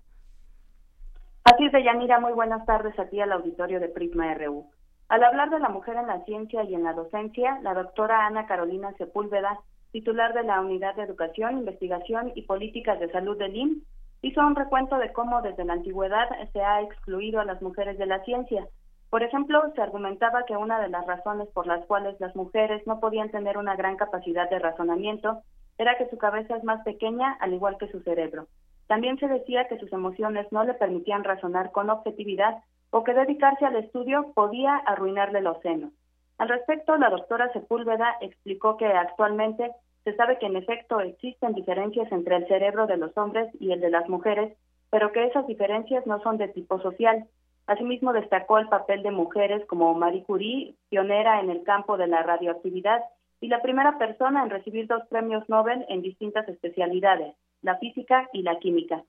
Así es, Deyanira, muy buenas tardes a ti al auditorio de Prisma RU. Al hablar de la mujer en la ciencia y en la docencia, la doctora Ana Carolina Sepúlveda, titular de la Unidad de Educación, Investigación y Políticas de Salud del IMSS, hizo un recuento de cómo desde la antigüedad se ha excluido a las mujeres de la ciencia. Por ejemplo, se argumentaba que una de las razones por las cuales las mujeres no podían tener una gran capacidad de razonamiento era que su cabeza es más pequeña, al igual que su cerebro. También se decía que sus emociones no le permitían razonar con objetividad o que dedicarse al estudio podía arruinarle los senos. Al respecto, la doctora Sepúlveda explicó que actualmente se sabe que en efecto existen diferencias entre el cerebro de los hombres y el de las mujeres, pero que esas diferencias no son de tipo social. Asimismo, destacó el papel de mujeres como Marie Curie, pionera en el campo de la radioactividad y la primera persona en recibir dos premios Nobel en distintas especialidades, la física y la química.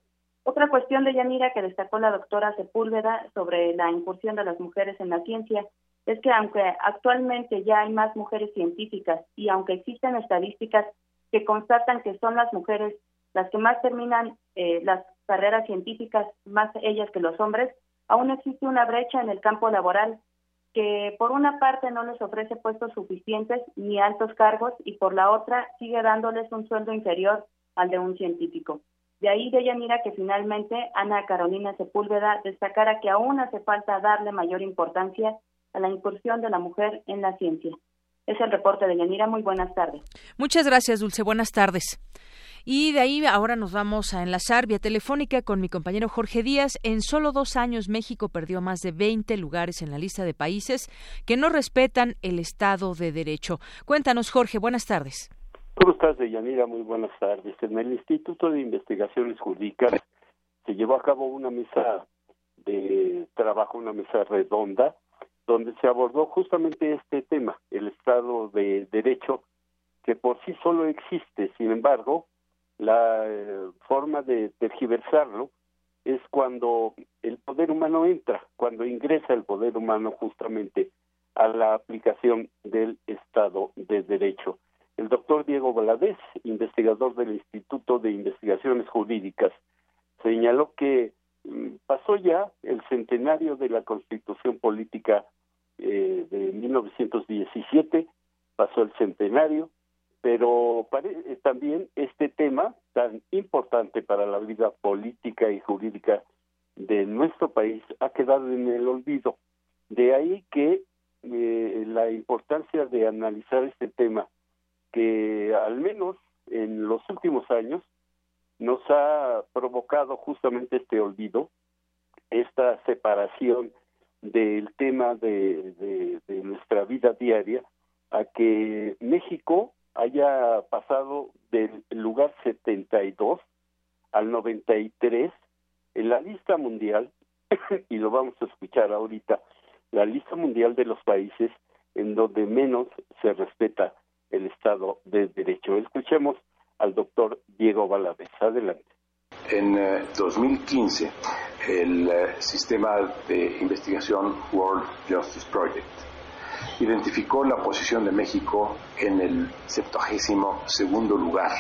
Otra cuestión de Yanira que destacó la doctora Sepúlveda sobre la incursión de las mujeres en la ciencia es que aunque actualmente ya hay más mujeres científicas y aunque existen estadísticas que constatan que son las mujeres las que más terminan eh, las carreras científicas, más ellas que los hombres, aún existe una brecha en el campo laboral que por una parte no les ofrece puestos suficientes ni altos cargos y por la otra sigue dándoles un sueldo inferior al de un científico. De ahí, Deyanira, que finalmente Ana Carolina Sepúlveda destacara que aún hace falta darle mayor importancia a la incursión de la mujer en la ciencia. Es el reporte de Yanira. Muy buenas tardes. Muchas gracias, Dulce. Buenas tardes. Y de ahí ahora nos vamos a enlazar vía telefónica con mi compañero Jorge Díaz. En solo dos años México perdió más de 20 lugares en la lista de países que no respetan el Estado de Derecho. Cuéntanos, Jorge. Buenas tardes. ¿Cómo estás, Deyanira? Muy buenas tardes. En el Instituto de Investigaciones Jurídicas se llevó a cabo una mesa de trabajo, una mesa redonda, donde se abordó justamente este tema, el Estado de Derecho, que por sí solo existe. Sin embargo, la eh, forma de tergiversarlo es cuando el poder humano entra, cuando ingresa el poder humano justamente a la aplicación del Estado de Derecho. El doctor Diego Valadez, investigador del Instituto de Investigaciones Jurídicas, señaló que pasó ya el centenario de la Constitución Política eh, de 1917, pasó el centenario, pero pare- también este tema tan importante para la vida política y jurídica de nuestro país ha quedado en el olvido. De ahí que eh, la importancia de analizar este tema, que al menos en los últimos años nos ha provocado justamente este olvido, esta separación del tema de, de- nuestra vida diaria, a que México haya pasado del lugar 72 al 93 en la lista mundial, [COUGHS] y lo vamos a escuchar ahorita, la lista mundial de los países en donde menos se respeta el Estado de Derecho. Escuchemos al doctor Diego Valadez. Adelante. En eh, 2015, el eh, sistema de investigación World Justice Project identificó la posición de México en el 72 segundo lugar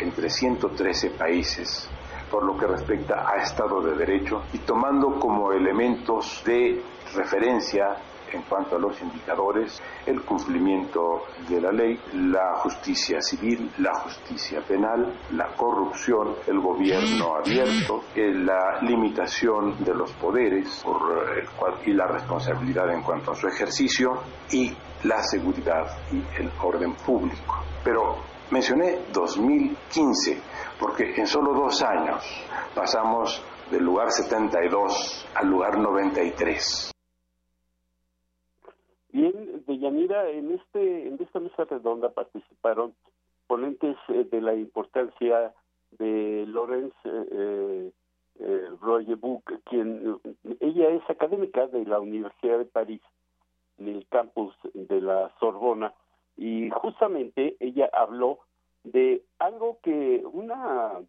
entre 113 países por lo que respecta a Estado de Derecho y tomando como elementos de referencia en cuanto a los indicadores, el cumplimiento de la ley, la justicia civil, la justicia penal, la corrupción, el gobierno abierto, la limitación de los poderes por el cual- y la responsabilidad en cuanto a su ejercicio y la seguridad y el orden público. Pero mencioné 2015 porque en solo dos años pasamos del lugar 72 al lugar 93. Bien, Deyanira, en este en esta mesa redonda participaron ponentes eh, de la importancia de Lorenz eh, eh, Royebuck, quien ella es académica de la Universidad de París, en el campus de la Sorbona, y justamente ella habló de algo que una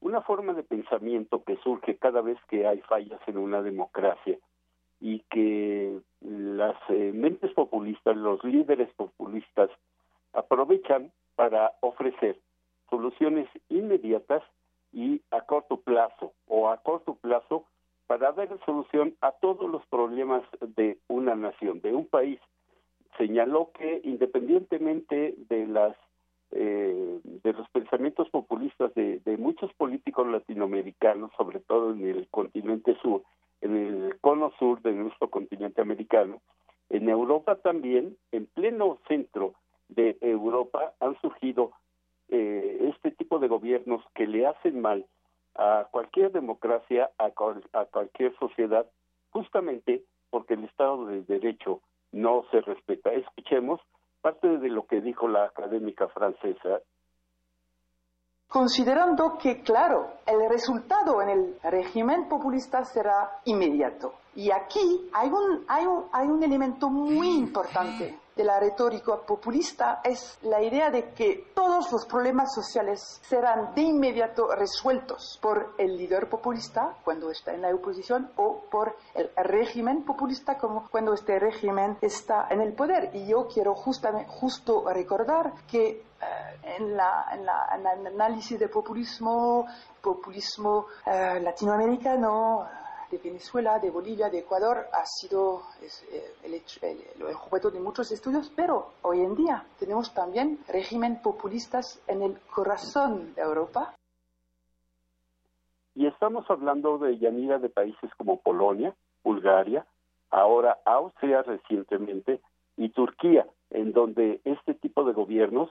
una forma de pensamiento que surge cada vez que hay fallas en una democracia y que las eh, mentes populistas, los líderes populistas aprovechan para ofrecer soluciones inmediatas y a corto plazo o a corto plazo para dar solución a todos los problemas de una nación, de un país. Señaló que independientemente de las eh, de los pensamientos populistas de, de muchos políticos latinoamericanos, sobre todo en el continente sur, en el cono sur de nuestro continente americano, en Europa también, en pleno centro de Europa, han surgido eh, este tipo de gobiernos que le hacen mal a cualquier democracia, a, cual- a cualquier sociedad, justamente porque el Estado de Derecho no se respeta. Escuchemos parte de lo que dijo la académica francesa considerando que, claro, el resultado en el régimen populista será inmediato. Y aquí hay un, hay un, hay un elemento muy importante de la retórica populista, es la idea de que todos los problemas sociales serán de inmediato resueltos por el líder populista cuando está en la oposición o por el régimen populista como cuando este régimen está en el poder. Y yo quiero justamente, justo recordar que eh, en, la, en, la, en el análisis de populismo, populismo eh, latinoamericano, de Venezuela, de Bolivia, de Ecuador, ha sido eh, el, objeto de muchos estudios, pero hoy en día tenemos también régimen populistas en el corazón de Europa. estamos hablando de Yanira de países como Polonia, Bulgaria, ahora Austria recientemente y Turquía, en donde este tipo de gobiernos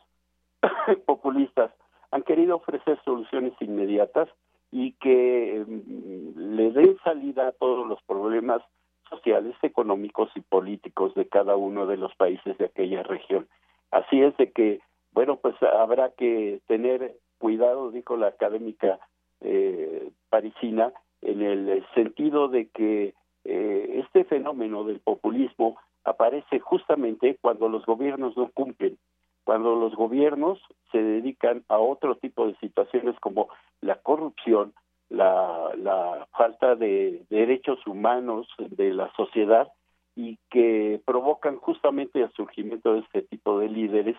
[COUGHS] populistas han querido ofrecer soluciones inmediatas y que mm, le den salida a todos los problemas sociales, económicos y políticos de cada uno de los países de aquella región. Así es de que, bueno, pues habrá que tener cuidado, dijo la académica eh, parisina, en el sentido de que eh, este fenómeno del populismo aparece justamente cuando los gobiernos no cumplen, cuando los gobiernos se dedican a otro tipo de situaciones como la corrupción, la, la falta de derechos humanos de la sociedad y que provocan justamente el surgimiento de este tipo de líderes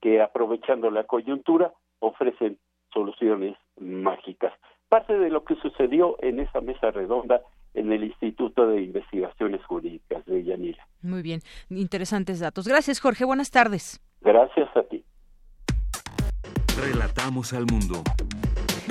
que aprovechando la coyuntura ofrecen soluciones mágicas. Parte de lo que sucedió en esa mesa redonda en el Instituto de Investigaciones Jurídicas de Yanira. Muy bien, interesantes datos. Gracias, Jorge. Buenas tardes. Gracias a ti. Relatamos al mundo.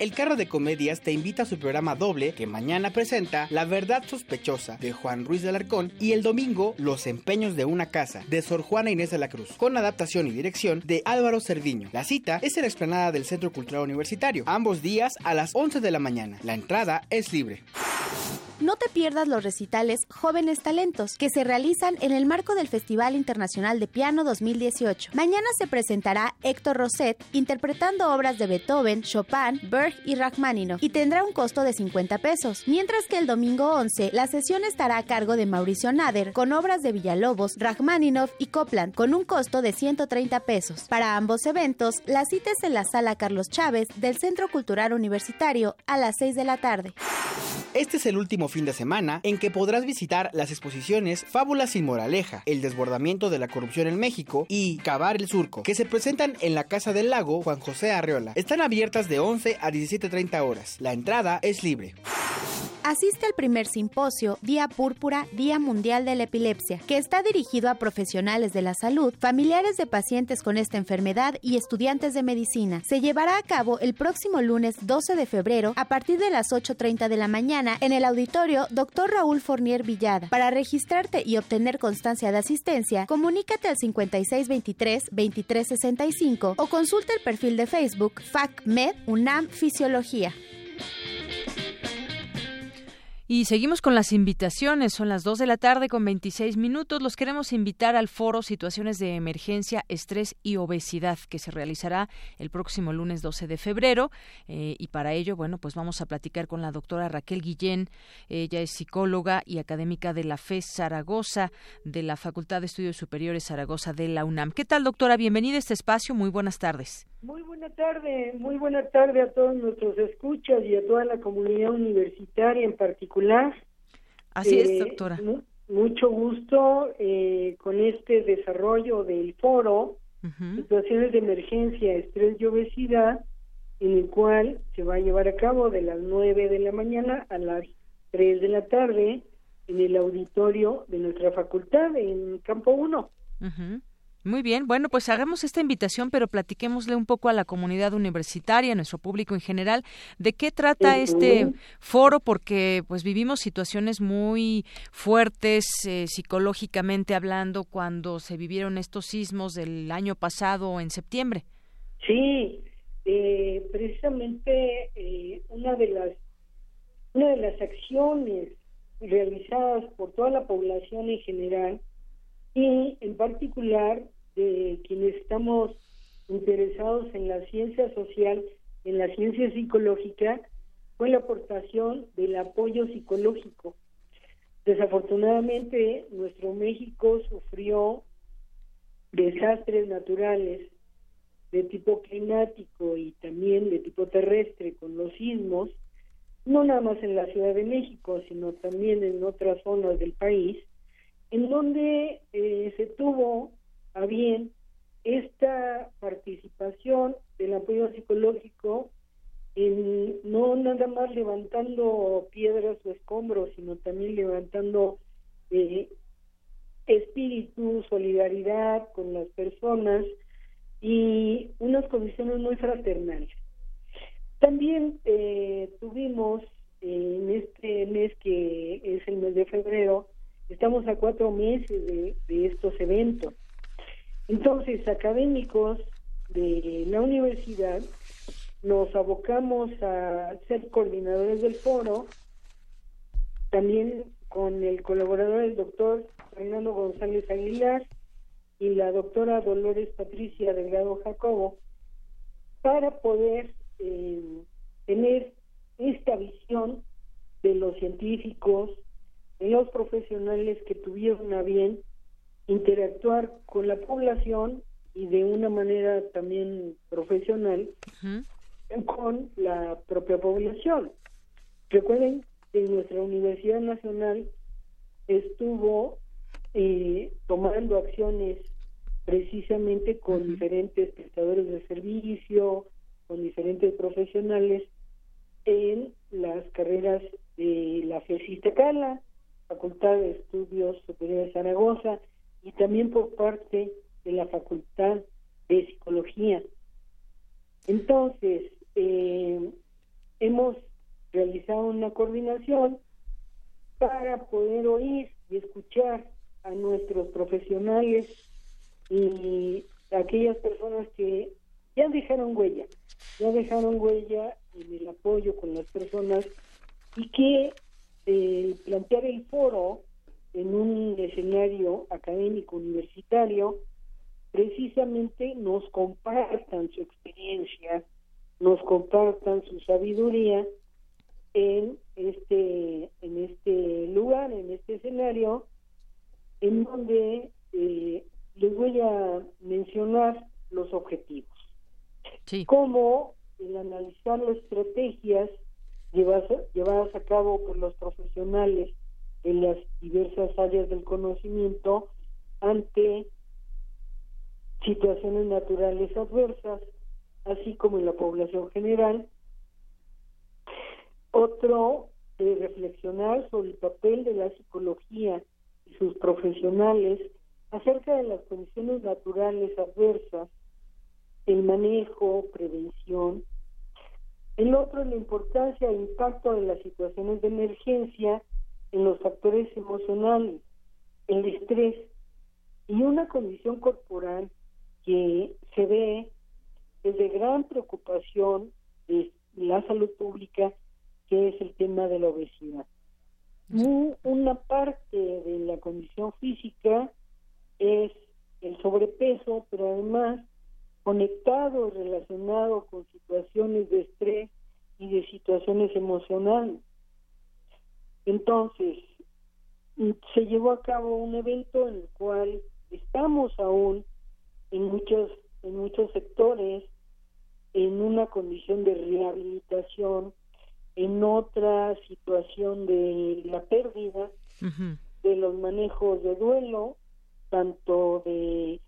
El Carro de Comedias te invita a su programa doble que mañana presenta La Verdad Sospechosa de Juan Ruiz de Alarcón y el domingo Los Empeños de una Casa de Sor Juana Inés de la Cruz, con adaptación y dirección de Álvaro Cerviño. La cita es en la explanada del Centro Cultural Universitario, ambos días a las 11 de la mañana. La entrada es libre. No te pierdas los recitales Jóvenes Talentos, que se realizan en el marco del Festival Internacional de Piano 2018. Mañana se presentará Héctor Rosset interpretando obras de Beethoven, Chopin, Berg y Rachmaninoff y tendrá un costo de 50 pesos. Mientras que el domingo 11, la sesión estará a cargo de Mauricio Nader con obras de Villalobos, Rachmaninoff y Copland con un costo de 130 pesos. Para ambos eventos, la cita es en la Sala Carlos Chávez del Centro Cultural Universitario a las 6 de la tarde. Este es el último fin de semana en que podrás visitar las exposiciones Fábulas sin moraleja, El desbordamiento de la corrupción en México y Cavar el surco, que se presentan en la Casa del Lago Juan José Arreola. Están abiertas de 11 a 17.30 horas. La entrada es libre. Asiste al primer simposio Día Púrpura, Día Mundial de la Epilepsia, que está dirigido a profesionales de la salud, familiares de pacientes con esta enfermedad y estudiantes de medicina. Se llevará a cabo el próximo lunes 12 de febrero a partir de las 8.30 de la mañana en el auditorio Dr. Raúl Fornier Villada. Para registrarte y obtener constancia de asistencia, comunícate al 5623-2365 o consulta el perfil de Facebook FACMed UNAM Fisiología. Y seguimos con las invitaciones. Son las 2 de la tarde con 26 minutos. Los queremos invitar al foro Situaciones de Emergencia, Estrés y Obesidad que se realizará el próximo lunes 12 de febrero. Eh, y para ello, bueno, pues vamos a platicar con la doctora Raquel Guillén. Ella es psicóloga y académica de la FES Zaragoza, de la Facultad de Estudios Superiores Zaragoza de la UNAM. ¿Qué tal, doctora? Bienvenida a este espacio. Muy buenas tardes. Muy buena tarde, muy buena tarde a todos nuestros escuchas y a toda la comunidad universitaria en particular. Así es, Eh, doctora. mu- mucho gusto eh, con este desarrollo del foro, situaciones de emergencia, estrés y obesidad, en el cual se va a llevar a cabo de las 9 de la mañana a las 3 de la tarde en el auditorio de nuestra facultad en Campo 1. Ujú. Muy bien, bueno, pues hagamos esta invitación, pero platiquémosle un poco a la comunidad universitaria, a nuestro público en general, de qué trata este foro, porque pues vivimos situaciones muy fuertes eh, psicológicamente hablando cuando se vivieron estos sismos del año pasado en septiembre. Sí, eh, precisamente eh, una de las una de las acciones realizadas por toda la población en general y en particular de quienes estamos interesados en la ciencia social, en la ciencia psicológica, fue la aportación del apoyo psicológico. Desafortunadamente, nuestro México sufrió desastres naturales de tipo climático y también de tipo terrestre con los sismos, no nada más en la Ciudad de México, sino también en otras zonas del país, en donde eh, se tuvo a bien esta participación del apoyo psicológico en no nada más levantando piedras o escombros, sino también levantando eh, espíritu, solidaridad con las personas y unas condiciones muy fraternales. También eh, tuvimos en este mes que es el mes de febrero, estamos a cuatro meses de, de estos eventos. Entonces, académicos de la universidad nos abocamos a ser coordinadores del foro, también con el colaborador el doctor Fernando González Aguilar y la doctora Dolores Patricia Delgado Jacobo, para poder eh, tener esta visión de los científicos, los profesionales que tuvieron a bien interactuar con la población y de una manera también profesional con la propia población. Recuerden que nuestra Universidad Nacional estuvo eh, tomando acciones precisamente con diferentes prestadores de servicio, con diferentes profesionales en las carreras de la FESISTECALA, Facultad de Estudios Superiores de Zaragoza, y también por parte de la Facultad de Psicología. Entonces, eh, hemos realizado una coordinación para poder oír y escuchar a nuestros profesionales y a aquellas personas que ya dejaron huella, ya dejaron huella en el apoyo con las personas y que eh, plantear el foro en un escenario académico universitario precisamente nos compartan su experiencia, nos compartan su sabiduría en este en este lugar, en este escenario, en donde eh, les voy a mencionar los objetivos. Cómo el analizar las estrategias llevadas, llevadas a cabo por los profesionales en las diversas áreas del conocimiento ante situaciones naturales adversas, así como en la población general. Otro, de reflexionar sobre el papel de la psicología y sus profesionales acerca de las condiciones naturales adversas, el manejo, prevención. El otro, la importancia e impacto de las situaciones de emergencia en los factores emocionales, el estrés y una condición corporal que se ve es de gran preocupación de la salud pública, que es el tema de la obesidad. Una parte de la condición física es el sobrepeso, pero además conectado, relacionado con situaciones de estrés y de situaciones emocionales. Entonces, se llevó a cabo un evento en el cual estamos aún en muchos en muchos sectores en una condición de rehabilitación, en otra situación de la pérdida, de los manejos de duelo, tanto de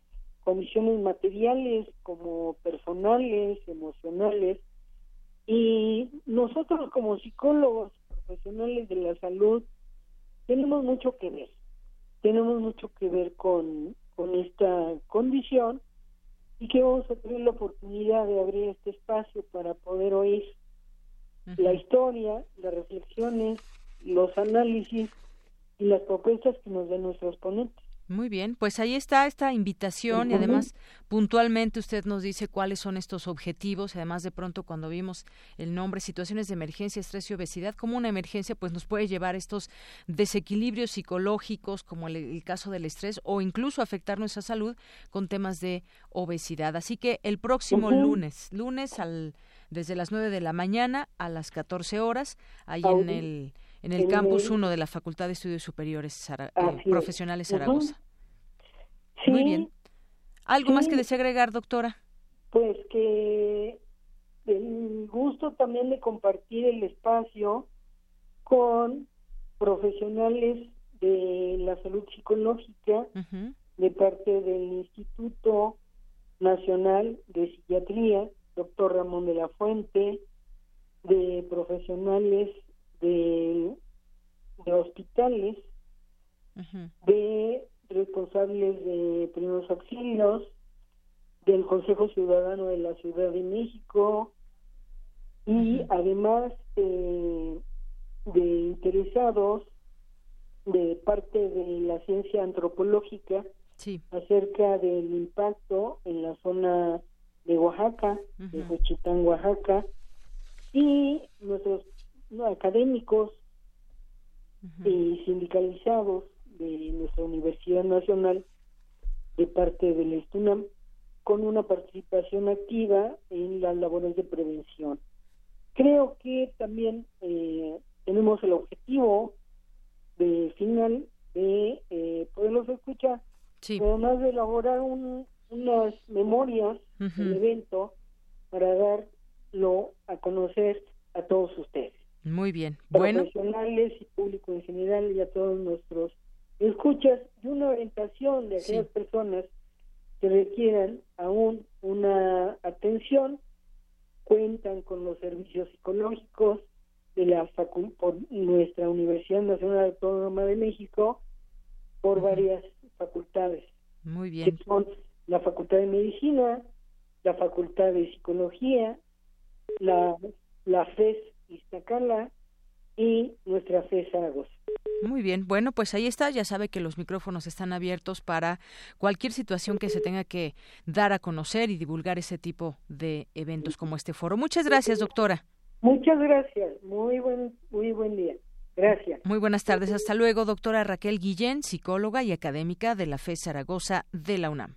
condiciones materiales como personales, emocionales, y nosotros como psicólogos profesionales de la salud tenemos mucho que ver, tenemos mucho que ver con, con esta condición y que vamos a tener la oportunidad de abrir este espacio para poder oír la historia, las reflexiones, los análisis y las propuestas que nos den nuestros ponentes. Muy bien, pues ahí está esta invitación y además puntualmente usted nos dice cuáles son estos objetivos. Además, de pronto cuando vimos el nombre situaciones de emergencia, estrés y obesidad, como una emergencia pues nos puede llevar estos desequilibrios psicológicos como el, el caso del estrés o incluso afectar nuestra salud con temas de obesidad. Así que el próximo lunes, lunes al desde las 9 de la mañana a las 14 horas, ahí en el en el en campus el- 1 de la Facultad de Estudios Superiores Zara- eh. Profesionales. Zaragoza. Sí, Muy bien. ¿Algo más que desea agregar, doctora? Pues que el gusto también de compartir el espacio con profesionales de la salud psicológica de parte del Instituto Nacional de Psiquiatría, doctor Ramón de la Fuente, de profesionales de, de hospitales, de responsables de primeros auxilios, del Consejo Ciudadano de la Ciudad de México y además eh, de interesados de parte de la ciencia antropológica acerca del impacto en la zona de Oaxaca, de Juchitán, Oaxaca, y nuestros no, académicos y sindicalizados de nuestra Universidad Nacional de parte del ESTUNAM con una participación activa en las labores de prevención. Creo que también eh, tenemos el objetivo de final de eh, poderlos escuchar, además de elaborar un, unas memorias del evento para darlo a conocer a todos ustedes. Muy bien. Bueno. Profesionales y público en general y a todos nuestros escuchas y una orientación de aquellas personas que requieran aún una atención cuentan con los servicios psicológicos de la por nuestra Universidad Nacional Autónoma de México por varias facultades. Muy bien. Que son la Facultad de Medicina, la Facultad de Psicología, la, la FES Iztacala y nuestra FES Zaragoza. Muy bien, bueno, pues ahí está, ya sabe que los micrófonos están abiertos para cualquier situación que se tenga que dar a conocer y divulgar ese tipo de eventos como este foro. Muchas gracias, doctora. Muchas gracias, muy buen, muy buen día. Gracias. Muy buenas tardes, hasta luego, doctora Raquel Guillén, psicóloga y académica de la FE Zaragoza de la UNAM.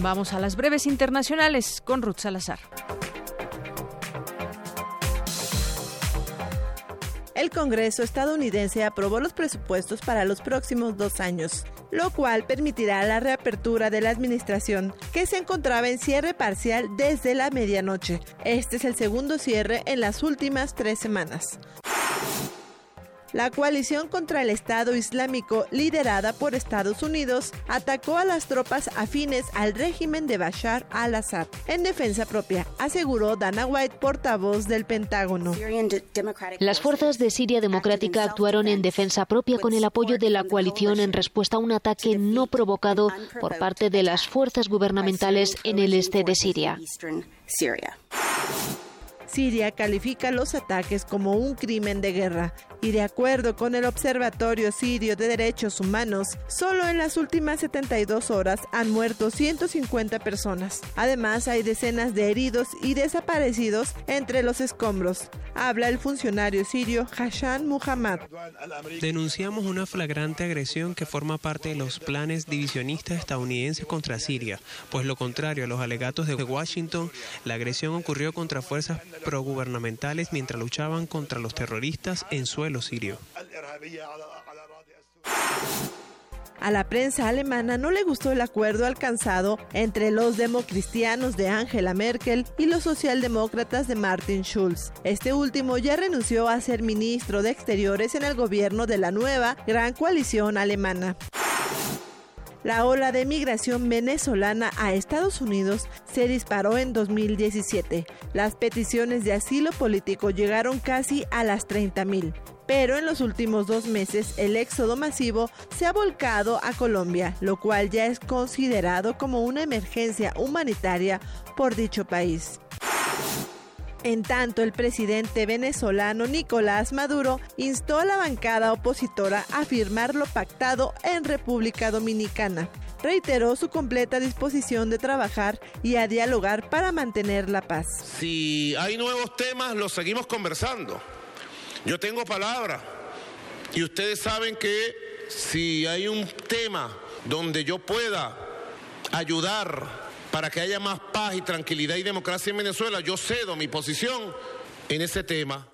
Vamos a las breves internacionales con Ruth Salazar. El Congreso estadounidense aprobó los presupuestos para los próximos dos años, lo cual permitirá la reapertura de la administración, que se encontraba en cierre parcial desde la medianoche. Este es el segundo cierre en las últimas tres semanas. La coalición contra el Estado Islámico, liderada por Estados Unidos, atacó a las tropas afines al régimen de Bashar al-Assad. En defensa propia, aseguró Dana White, portavoz del Pentágono. Las fuerzas de Siria Democrática actuaron en defensa propia con el apoyo de la coalición en respuesta a un ataque no provocado por parte de las fuerzas gubernamentales en el este de Siria. Siria califica los ataques como un crimen de guerra y de acuerdo con el Observatorio Sirio de Derechos Humanos, solo en las últimas 72 horas han muerto 150 personas. Además, hay decenas de heridos y desaparecidos entre los escombros. Habla el funcionario sirio Hashan Muhammad. Denunciamos una flagrante agresión que forma parte de los planes divisionistas estadounidenses contra Siria, pues lo contrario a los alegatos de Washington, la agresión ocurrió contra fuerzas progubernamentales mientras luchaban contra los terroristas en suelo sirio. A la prensa alemana no le gustó el acuerdo alcanzado entre los democristianos de Angela Merkel y los socialdemócratas de Martin Schulz. Este último ya renunció a ser ministro de Exteriores en el gobierno de la nueva gran coalición alemana. La ola de migración venezolana a Estados Unidos se disparó en 2017. Las peticiones de asilo político llegaron casi a las 30.000 pero en los últimos dos meses el éxodo masivo se ha volcado a Colombia, lo cual ya es considerado como una emergencia humanitaria por dicho país. En tanto, el presidente venezolano Nicolás Maduro instó a la bancada opositora a firmar lo pactado en República Dominicana. Reiteró su completa disposición de trabajar y a dialogar para mantener la paz. Si hay nuevos temas, los seguimos conversando. Yo tengo palabra y ustedes saben que si hay un tema donde yo pueda ayudar para que haya más paz y tranquilidad y democracia en Venezuela, yo cedo mi posición en ese tema.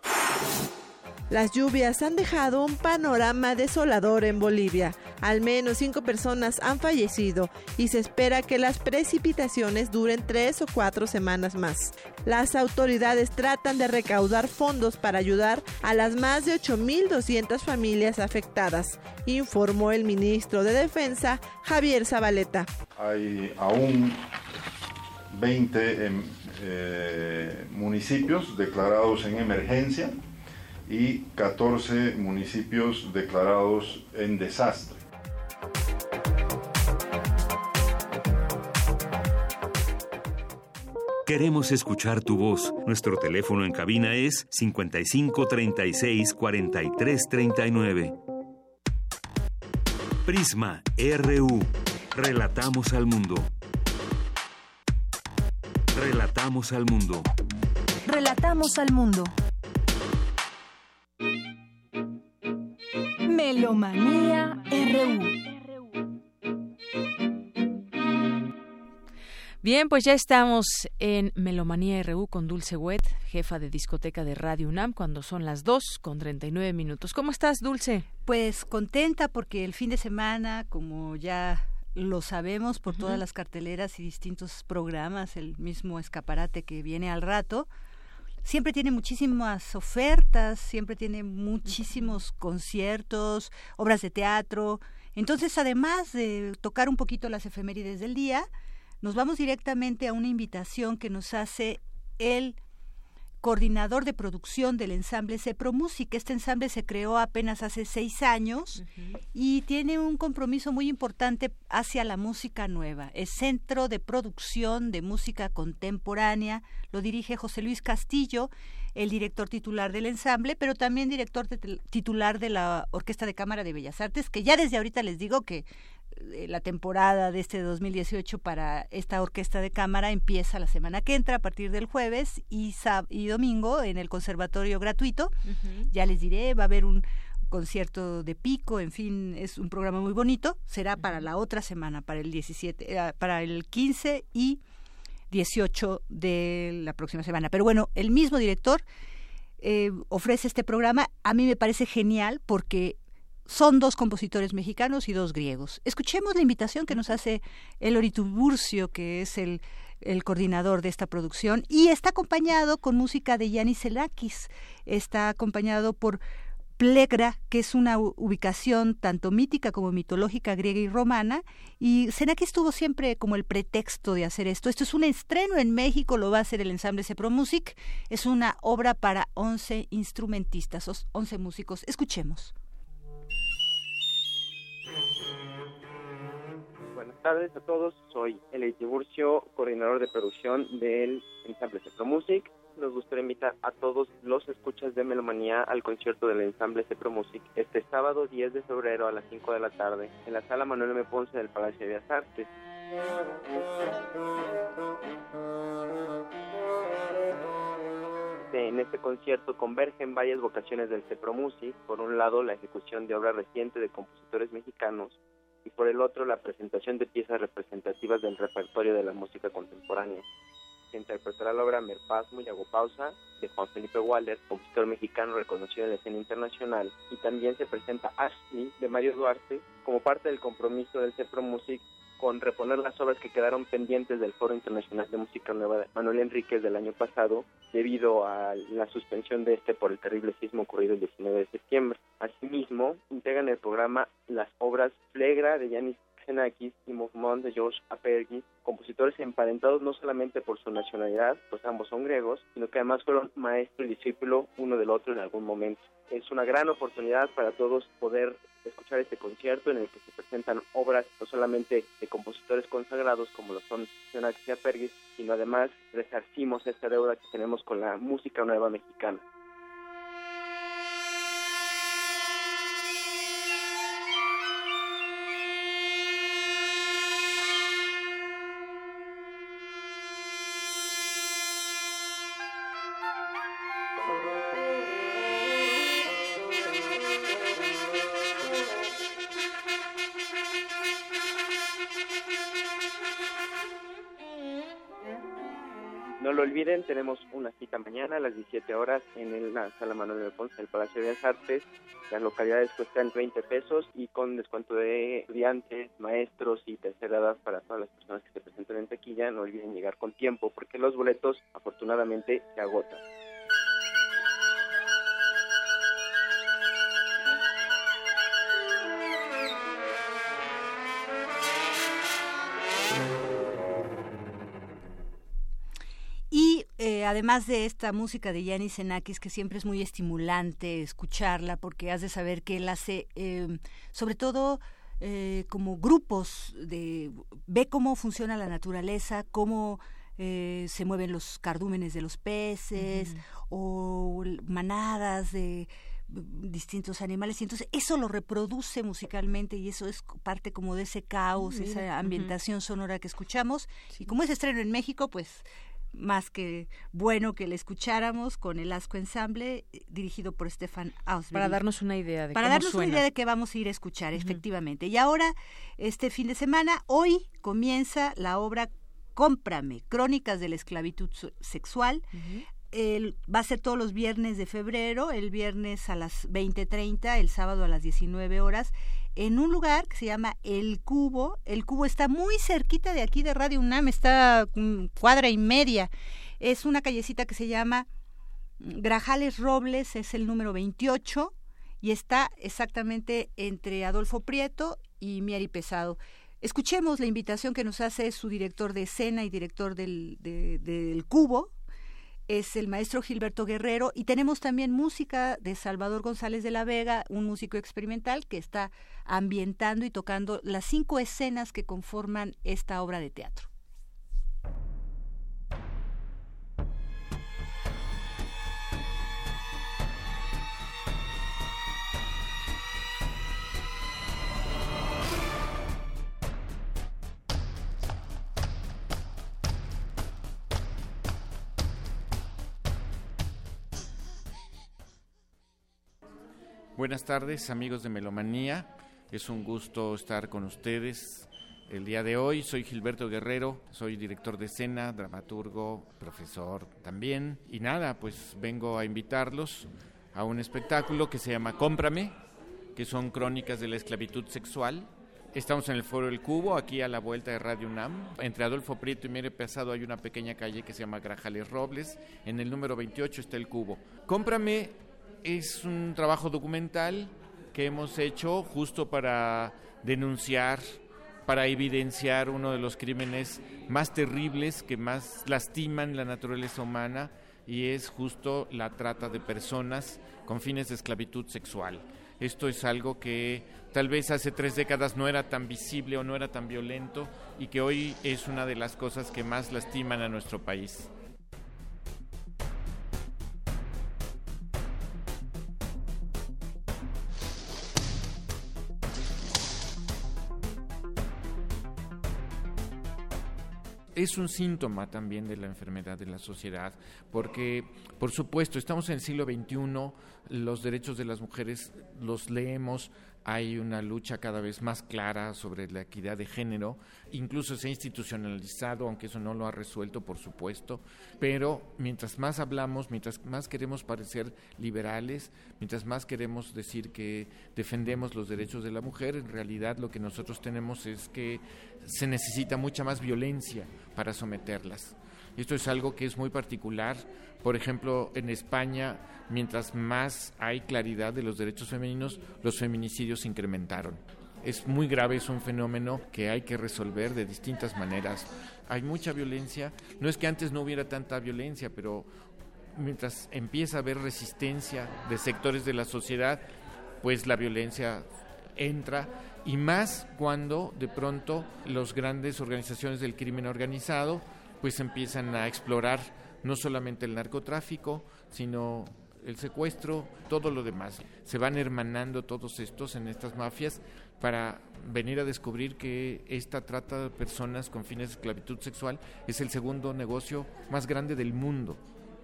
Las lluvias han dejado un panorama desolador en Bolivia. Al menos cinco personas han fallecido y se espera que las precipitaciones duren tres o cuatro semanas más. Las autoridades tratan de recaudar fondos para ayudar a las más de 8.200 familias afectadas, informó el ministro de Defensa Javier Zabaleta. Hay aún 20 em, eh, municipios declarados en emergencia y 14 municipios declarados en desastre. Queremos escuchar tu voz. Nuestro teléfono en cabina es 55 36 43 39. Prisma RU. Relatamos al mundo. Relatamos al mundo. Relatamos al mundo. Melomanía RU. Bien, pues ya estamos en Melomanía RU con Dulce Wet, jefa de discoteca de Radio UNAM, cuando son las 2 con 39 minutos. ¿Cómo estás, Dulce? Pues contenta porque el fin de semana, como ya lo sabemos por todas las carteleras y distintos programas, el mismo escaparate que viene al rato, siempre tiene muchísimas ofertas, siempre tiene muchísimos conciertos, obras de teatro. Entonces, además de tocar un poquito las efemérides del día, nos vamos directamente a una invitación que nos hace el coordinador de producción del ensamble Cepro Music. Este ensamble se creó apenas hace seis años y tiene un compromiso muy importante hacia la música nueva. Es Centro de Producción de Música Contemporánea, lo dirige José Luis Castillo, el director titular del ensamble, pero también director tit- titular de la Orquesta de Cámara de Bellas Artes, que ya desde ahorita les digo que la temporada de este 2018 para esta orquesta de cámara empieza la semana que entra a partir del jueves y, sab- y domingo en el conservatorio gratuito. Ya les diré, va a haber un concierto de pico, en fin, es un programa muy bonito. Será para la otra semana, para el 17, eh, para el 15 y 18 de la próxima semana. Pero bueno, el mismo director eh, ofrece este programa. A mí me parece genial porque son dos compositores mexicanos y dos griegos. Escuchemos la invitación que nos hace Elori Tiburcio, que es el, coordinador de esta producción, y está acompañado con música de Yanis Selakis. Está acompañado por Plegra, que es una ubicación tanto mítica como mitológica griega y romana, y Senakis tuvo siempre como el pretexto de hacer esto. Esto es un estreno en México, lo va a hacer el ensamble Cepro Music, es una obra para 11 instrumentistas, os- 11 músicos. Escuchemos. Tardes a todos, soy Eli Tiburcio, coordinador de producción del ensamble Cepro Music. Nos gustaría invitar a todos los escuchas de Melomanía al concierto del ensamble Cepro Music este sábado 10 de febrero a las 5 de la tarde en la sala Manuel M. Ponce del Palacio de Bellas Artes. En este concierto convergen varias vocaciones del Cepro Music, por un lado la ejecución de obra reciente de compositores mexicanos y por el otro la presentación de piezas representativas del repertorio de la música contemporánea. Se interpretará la obra Merpasmo y Agopausa de Juan Felipe Waller, compositor mexicano reconocido en la escena internacional, y también se presenta Ashley de Mario Duarte como parte del compromiso del Cepro Music con reponer las obras que quedaron pendientes del Foro Internacional de Música Nueva de Manuel Enríquez del año pasado debido a la suspensión de este por el terrible sismo ocurrido el 19 de septiembre. Asimismo, integran el programa las obras Flegra de Yanis Xenakis y Movement de George Apergis, compositores emparentados no solamente por su nacionalidad, pues ambos son griegos, sino que además fueron maestro y discípulo uno del otro en algún momento. Es una gran oportunidad para todos poder escuchar este concierto en el que se presentan obras no solamente de compositores consagrados como lo son Xenakis y Apergis, sino además resarcimos esta deuda que tenemos con la música nueva mexicana. Olviden, tenemos una cita mañana a las 17 horas en la Sala Manuel de Ponce del Palacio de Bellas Artes. Las localidades cuestan 20 pesos y con descuento de estudiantes, maestros y tercera edad para todas las personas que se presenten en taquilla. No olviden llegar con tiempo porque los boletos afortunadamente se agotan. Eh, además de esta música de Yanis Xenakis, que siempre es muy estimulante escucharla, porque has de saber que él hace, em, sobre todo, eh, como grupos de ve cómo funciona la naturaleza, cómo eh, se mueven los cardúmenes de los peces o manadas de distintos animales y entonces eso lo reproduce musicalmente y eso es parte como de ese caos, esa ambientación sonora que escuchamos y como es estreno en México pues más que bueno que le escucháramos con el Asco Ensemble eh, dirigido por Stefan Ausberg. Para darnos una idea de Para cómo darnos una idea de qué vamos a ir a escuchar, efectivamente. Y ahora, este fin de semana, hoy comienza la obra Cómprame, Crónicas de la Esclavitud Sexual. va a ser todos los viernes de febrero, el viernes a las 20.30, el sábado a las 19 horas en un lugar que se llama El Cubo. El Cubo está muy cerquita de aquí de Radio UNAM, está cuadra y media. Es una callecita que se llama Grajales Robles, es el número 28 y está exactamente entre Adolfo Prieto y Mieri Pesado. Escuchemos la invitación que nos hace su director de escena y director del, del Cubo, es el maestro Gilberto Guerrero y tenemos también música de Salvador González de la Vega, un músico experimental que está ambientando y tocando las cinco escenas que conforman esta obra de teatro. Buenas tardes amigos de Melomanía, es un gusto estar con ustedes el día de hoy. Soy Gilberto Guerrero, soy director de escena, dramaturgo, profesor también. Y nada, pues vengo a invitarlos a un espectáculo que se llama Cómprame, que son crónicas de la esclavitud sexual. Estamos en el Foro El Cubo, aquí a la vuelta de Radio UNAM. Entre Adolfo Prieto y Mere Pesado hay una pequeña calle que se llama Grajales Robles. En el número 28 está el Cubo. Cómprame es un trabajo documental que hemos hecho justo para denunciar, para evidenciar uno de los crímenes más terribles que más lastiman la naturaleza humana y es justo la trata de personas con fines de esclavitud sexual. Esto es algo que tal vez hace tres décadas no era tan visible o no era tan violento y que hoy es una de las cosas que más lastiman a nuestro país. Es un síntoma también de la enfermedad de la sociedad, porque, por supuesto, estamos en el siglo XXI, los derechos de las mujeres los leemos, hay una lucha cada vez más clara sobre la equidad de género, incluso se ha institucionalizado, aunque eso no lo ha resuelto, por supuesto, pero mientras más hablamos, mientras más queremos parecer liberales, mientras más queremos decir que defendemos los derechos de la mujer, en realidad lo que nosotros tenemos es que se necesita mucha más violencia para someterlas. Esto es algo que es muy particular. Por ejemplo, en España, mientras más hay claridad de los derechos femeninos, los feminicidios incrementaron. Es muy grave, es un fenómeno que hay que resolver de distintas maneras. Hay mucha violencia. No es que antes no hubiera tanta violencia, pero mientras empieza a haber resistencia de sectores de la sociedad, pues la violencia entra y más cuando de pronto las grandes organizaciones del crimen organizado pues empiezan a explorar no solamente el narcotráfico, sino el secuestro, todo lo demás. Se van hermanando todos estos en estas mafias para venir a descubrir que esta trata de personas con fines de esclavitud sexual es el segundo negocio más grande del mundo,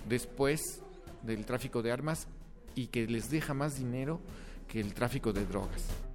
después del tráfico de armas y que les deja más dinero que el tráfico de drogas.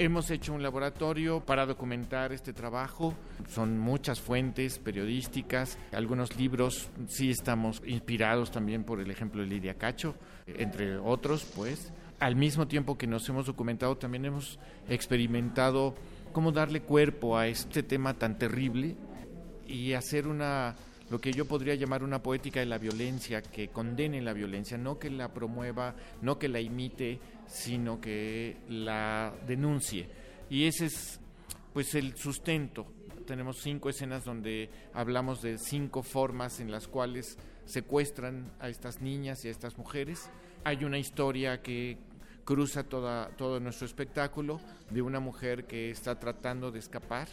Hemos hecho un laboratorio para documentar este trabajo. Son muchas fuentes periodísticas, algunos libros. Sí estamos inspirados también por el ejemplo de Lidia Cacho, entre otros, pues. Al mismo tiempo que nos hemos documentado, también hemos experimentado cómo darle cuerpo a este tema tan terrible y hacer una lo que yo podría llamar una poética de la violencia que condene la violencia, no que la promueva, no que la imite, sino que la denuncie. Y ese es pues el sustento. Tenemos cinco escenas donde hablamos de cinco formas en las cuales secuestran a estas niñas y a estas mujeres. Hay una historia que cruza toda, todo nuestro espectáculo de una mujer que está tratando de escapar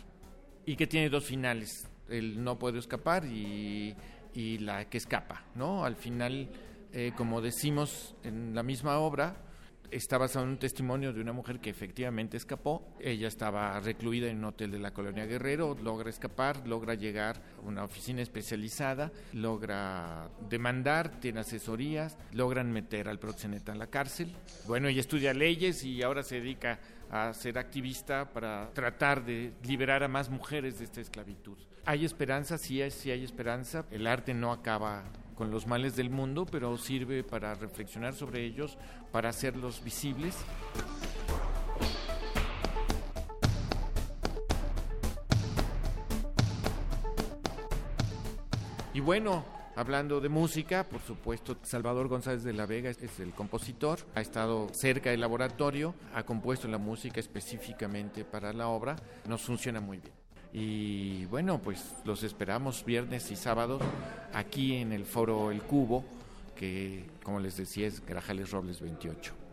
y que tiene dos finales el no puede escapar y, y la que escapa, ¿no? Al final, eh, como decimos en la misma obra, está basado en un testimonio de una mujer que efectivamente escapó. Ella estaba recluida en un hotel de la colonia Guerrero, logra escapar, logra llegar a una oficina especializada, logra demandar, tiene asesorías, logran meter al proxeneta en la cárcel. Bueno, ella estudia leyes y ahora se dedica a ser activista para tratar de liberar a más mujeres de esta esclavitud. Hay esperanza, sí, sí hay esperanza. El arte no acaba con los males del mundo, pero sirve para reflexionar sobre ellos, para hacerlos visibles. Y bueno, Hablando de música, por supuesto, Salvador González de la Vega es el compositor, ha estado cerca del laboratorio, ha compuesto la música específicamente para la obra, nos funciona muy bien. Y bueno, pues los esperamos viernes y sábados aquí en el foro El Cubo, que como les decía es Grajales Robles 28.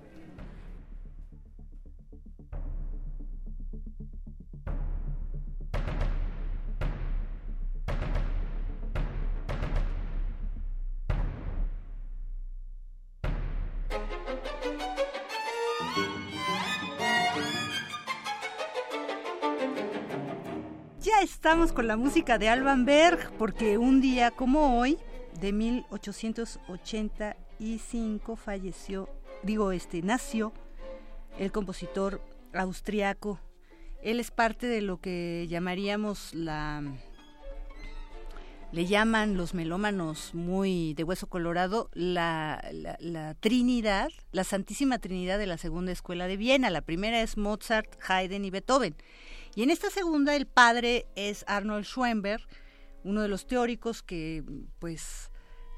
Estamos con la música de Alban Berg, porque un día como hoy, de 1885, falleció, digo, este, nació el compositor austriaco. Él es parte de lo que llamaríamos la le llaman los melómanos muy de hueso colorado la, la, Trinidad, la Santísima Trinidad de la Segunda Escuela de Viena. La primera es Mozart, Haydn y Beethoven. Y en esta segunda el padre es Arnold Schoenberg, uno de los teóricos que pues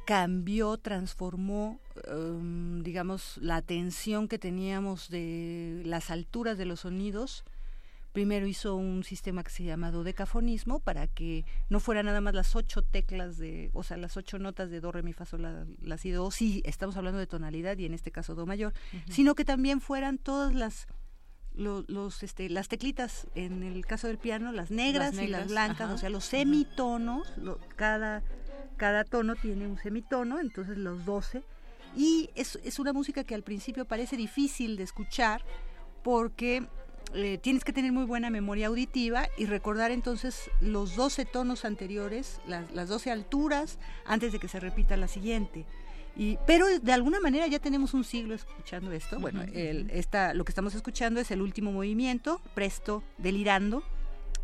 cambió, transformó, em, digamos, la atención que teníamos de las alturas de los sonidos. Primero hizo un sistema que se llama dodecafonismo para que no fuera nada más las ocho teclas de, o sea, las ocho notas de do, re, mi, fa, sol, la, la, si, do, si estamos hablando de tonalidad y en este caso do mayor, sino que también fueran todas las los, este, las teclitas, en el caso del piano, las negras, y las blancas, o sea, los semitonos, cada, cada tono tiene un semitono, entonces los 12. Y es, es una música que al principio parece difícil de escuchar porque eh, tienes que tener muy buena memoria auditiva y recordar entonces los 12 tonos anteriores, las, las 12 alturas, antes de que se repita la siguiente pero de alguna manera ya tenemos un siglo escuchando esto. Bueno, el, esta, lo que estamos escuchando es el último movimiento, Presto Delirando.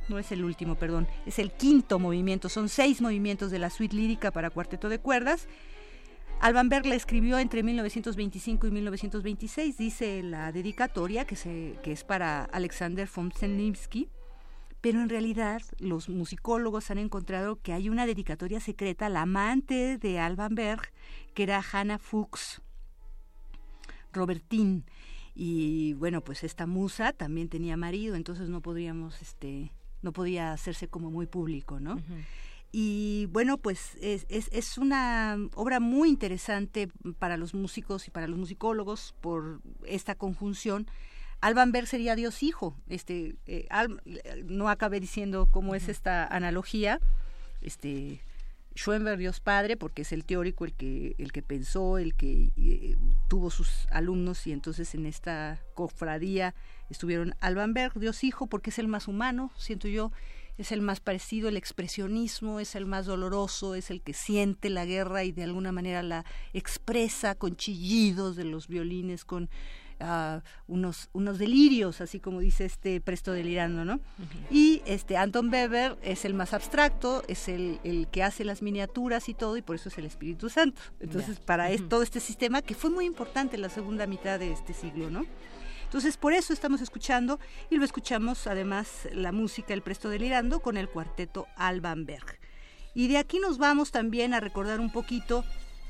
No es el último, perdón, es el quinto movimiento. Son seis movimientos de la suite lírica para cuarteto de cuerdas. Alban Berg la escribió entre 1925 y 1926, dice la dedicatoria, que, se, que es para Alexander von Zemlinsky pero en realidad los musicólogos han encontrado que hay una dedicatoria secreta al amante de Alban Berg, que era Hannah Fuchs Robertín. Y bueno, pues esta musa también tenía marido, entonces no podríamos, este, no podía hacerse como muy público, ¿no? Y bueno, pues es, es, es, una obra muy interesante para los músicos y para los musicólogos por esta conjunción Alban Berg sería Dios hijo. Este, eh, no acabé diciendo cómo es esta analogía. Este, Schoenberg Dios Padre, porque es el teórico el que, el que pensó, el que eh, tuvo sus alumnos y entonces en esta cofradía estuvieron Alban Berg, Dios Hijo, porque es el más humano, siento yo, es el más parecido, el expresionismo es el más doloroso, es el que siente la guerra y de alguna manera la expresa con chillidos de los violines, con unos, unos delirios, así como dice este Presto delirando, ¿no? Y este Anton Weber es el más abstracto, es el, el, que hace las miniaturas y todo, y por eso es el Espíritu Santo. Entonces, para todo este sistema, que fue muy importante en la segunda mitad de este siglo, ¿no? Entonces, por eso estamos escuchando, y lo escuchamos además la música El Presto Delirando con el cuarteto Alban Berg. Y de aquí nos vamos también a recordar un poquito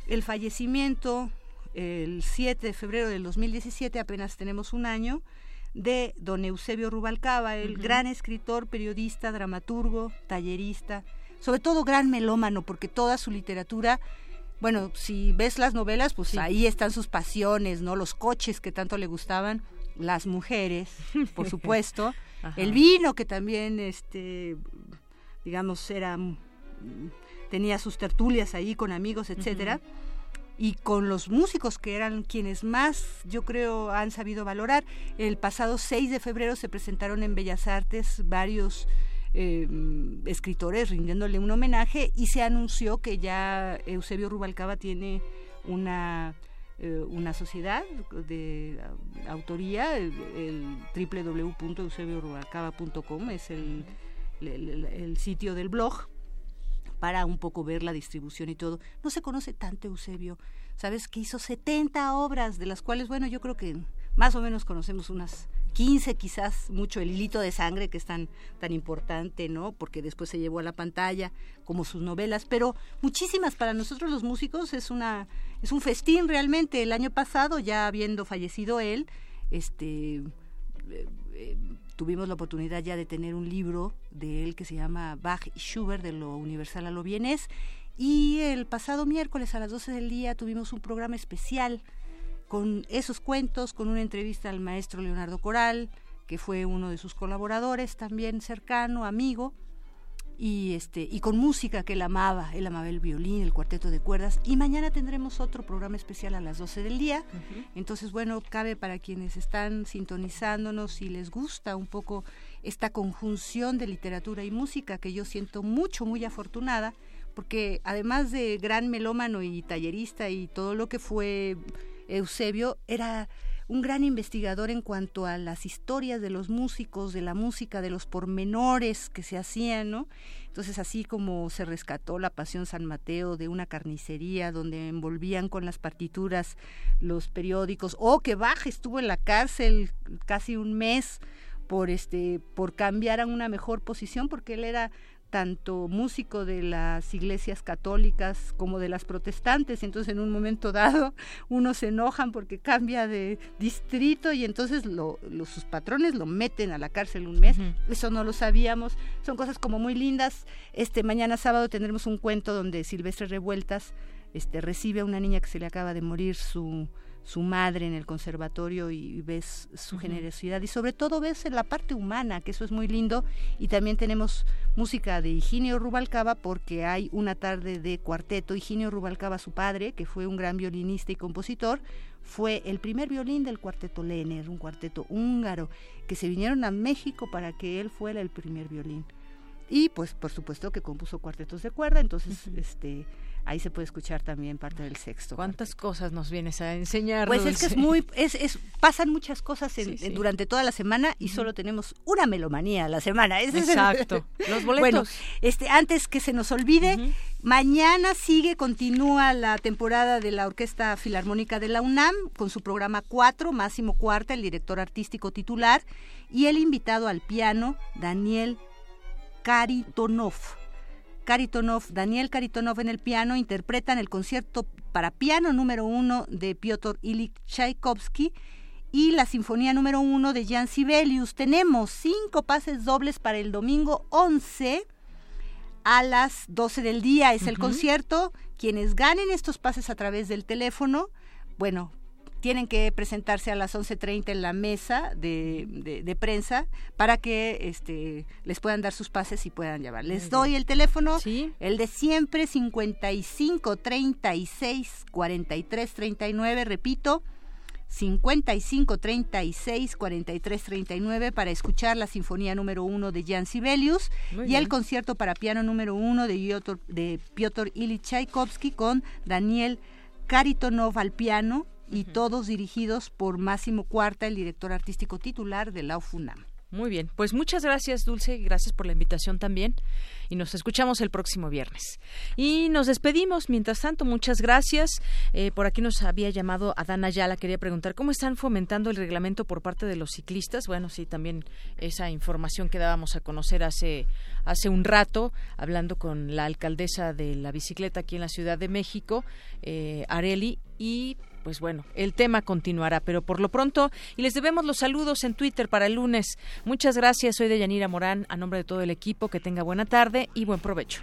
el fallecimiento el 7 de febrero del 2017, apenas tenemos un año, de don Eusebio Rubalcaba, el gran escritor, periodista, dramaturgo, tallerista, sobre todo gran melómano, porque toda su literatura, bueno, si ves las novelas, pues ahí están sus pasiones, ¿no? Los coches que tanto le gustaban, las mujeres, por supuesto, [LAUGHS] el vino que también, este, digamos, era tenía sus tertulias ahí con amigos, etcétera y con los músicos que eran quienes más, yo creo, han sabido valorar. El pasado 6 de febrero se presentaron en Bellas Artes varios eh, escritores rindiéndole un homenaje y se anunció que ya Eusebio Rubalcaba tiene una eh, una sociedad de autoría, el, el www.eusebiorubalcaba.com es el, el, sitio del blog para un poco ver la distribución y todo. No se conoce tanto Eusebio, sabes que hizo 70 obras, de las cuales, bueno, yo creo que más o menos conocemos unas 15 quizás, mucho el hilito de sangre que es tan, tan importante, ¿no? Porque después se llevó a la pantalla, como sus novelas, pero muchísimas para nosotros los músicos es una es un festín realmente. El año pasado, ya habiendo fallecido él, este eh, eh, tuvimos la oportunidad ya de tener un libro de él que se llama Bach y Schubert de lo universal a lo bienes y el pasado miércoles a las 12 del día tuvimos un programa especial con esos cuentos, con una entrevista al maestro Leonardo Coral, que fue uno de sus colaboradores, también cercano, amigo, y este y con música que él amaba, él amaba el violín, el cuarteto de cuerdas. Y mañana tendremos otro programa especial a las 12 del día. Entonces, bueno, cabe para quienes están sintonizándonos y les gusta un poco esta conjunción de literatura y música que yo siento mucho muy afortunada porque además de gran melómano y tallerista y todo lo que fue Eusebio era un gran investigador en cuanto a las historias de los músicos, de la música, de los pormenores que se hacían, ¿no? Entonces, así como se rescató la Pasión San Mateo de una carnicería donde envolvían con las partituras los periódicos, o que Bach estuvo en la cárcel casi un mes por este por cambiar a una mejor posición porque él era tanto músico de las iglesias católicas como de las protestantes, entonces en un momento dado [LAUGHS] unos se enojan porque cambia de distrito y entonces lo, sus patrones lo meten a la cárcel un mes, eso no lo sabíamos, son cosas como muy lindas. Este mañana sábado tendremos un cuento donde Silvestre Revueltas este recibe a una niña que se le acaba de morir su su madre en el conservatorio y ves su generosidad y sobre todo ves en la parte humana, que eso es muy lindo. Y también tenemos música de Higinio Rubalcaba porque hay una tarde de cuarteto. Higinio Rubalcaba, su padre, que fue un gran violinista y compositor, fue el primer violín del cuarteto Lehner, un cuarteto húngaro, que se vinieron a México para que él fuera el primer violín. Y pues por supuesto que compuso cuartetos de cuerda, entonces este ahí se puede escuchar también parte del sexto. ¿Cuántas cosas nos vienes a enseñar? Pues es que es muy, es, es, pasan muchas cosas durante toda la semana y solo tenemos una melomanía a la semana. Exacto. [LAUGHS] Los boletos. Bueno, este, antes que se nos olvide, mañana sigue, continúa la temporada de la Orquesta Filarmónica de la UNAM con su programa 4, Máximo Cuarta, el director artístico titular, y el invitado al piano, Daniel Karitonov. Karitonov, Daniel Karitonov en el piano interpretan el concierto para piano número uno de Piotr Ilyich Tchaikovsky y la sinfonía número uno de Jan Sibelius. Tenemos cinco pases dobles para el domingo 11 a las 12 del día. Es el concierto. Quienes ganen estos pases a través del teléfono, bueno, tienen que presentarse a las 11.30 en la mesa de, de, prensa para que este, les puedan dar sus pases y puedan llevar. Les doy el teléfono, el de siempre, 55 36 43 39, repito, 55 36 43 39 para escuchar la sinfonía número uno de Jan Sibelius y el concierto para piano número uno de, Piotr, de Piotr Ilyich Tchaikovsky con Daniel Karitonov al piano y todos dirigidos por Máximo Cuarta, el director artístico titular de la UFUNAM. Muy bien, pues muchas gracias Dulce, gracias por la invitación también y nos escuchamos el próximo viernes. Y nos despedimos, mientras tanto, muchas gracias. Eh, por aquí nos había llamado Adana Ayala, quería preguntar cómo están fomentando el reglamento por parte de los ciclistas. Bueno, sí, también esa información que dábamos a conocer hace, hace un rato, hablando con la alcaldesa de la bicicleta aquí en la Ciudad de México, eh, Areli, y pues bueno, el tema continuará, pero por lo pronto, y les debemos los saludos en Twitter para el lunes. Muchas gracias, soy de Yanira Morán, a nombre de todo el equipo, que tenga buena tarde y buen provecho.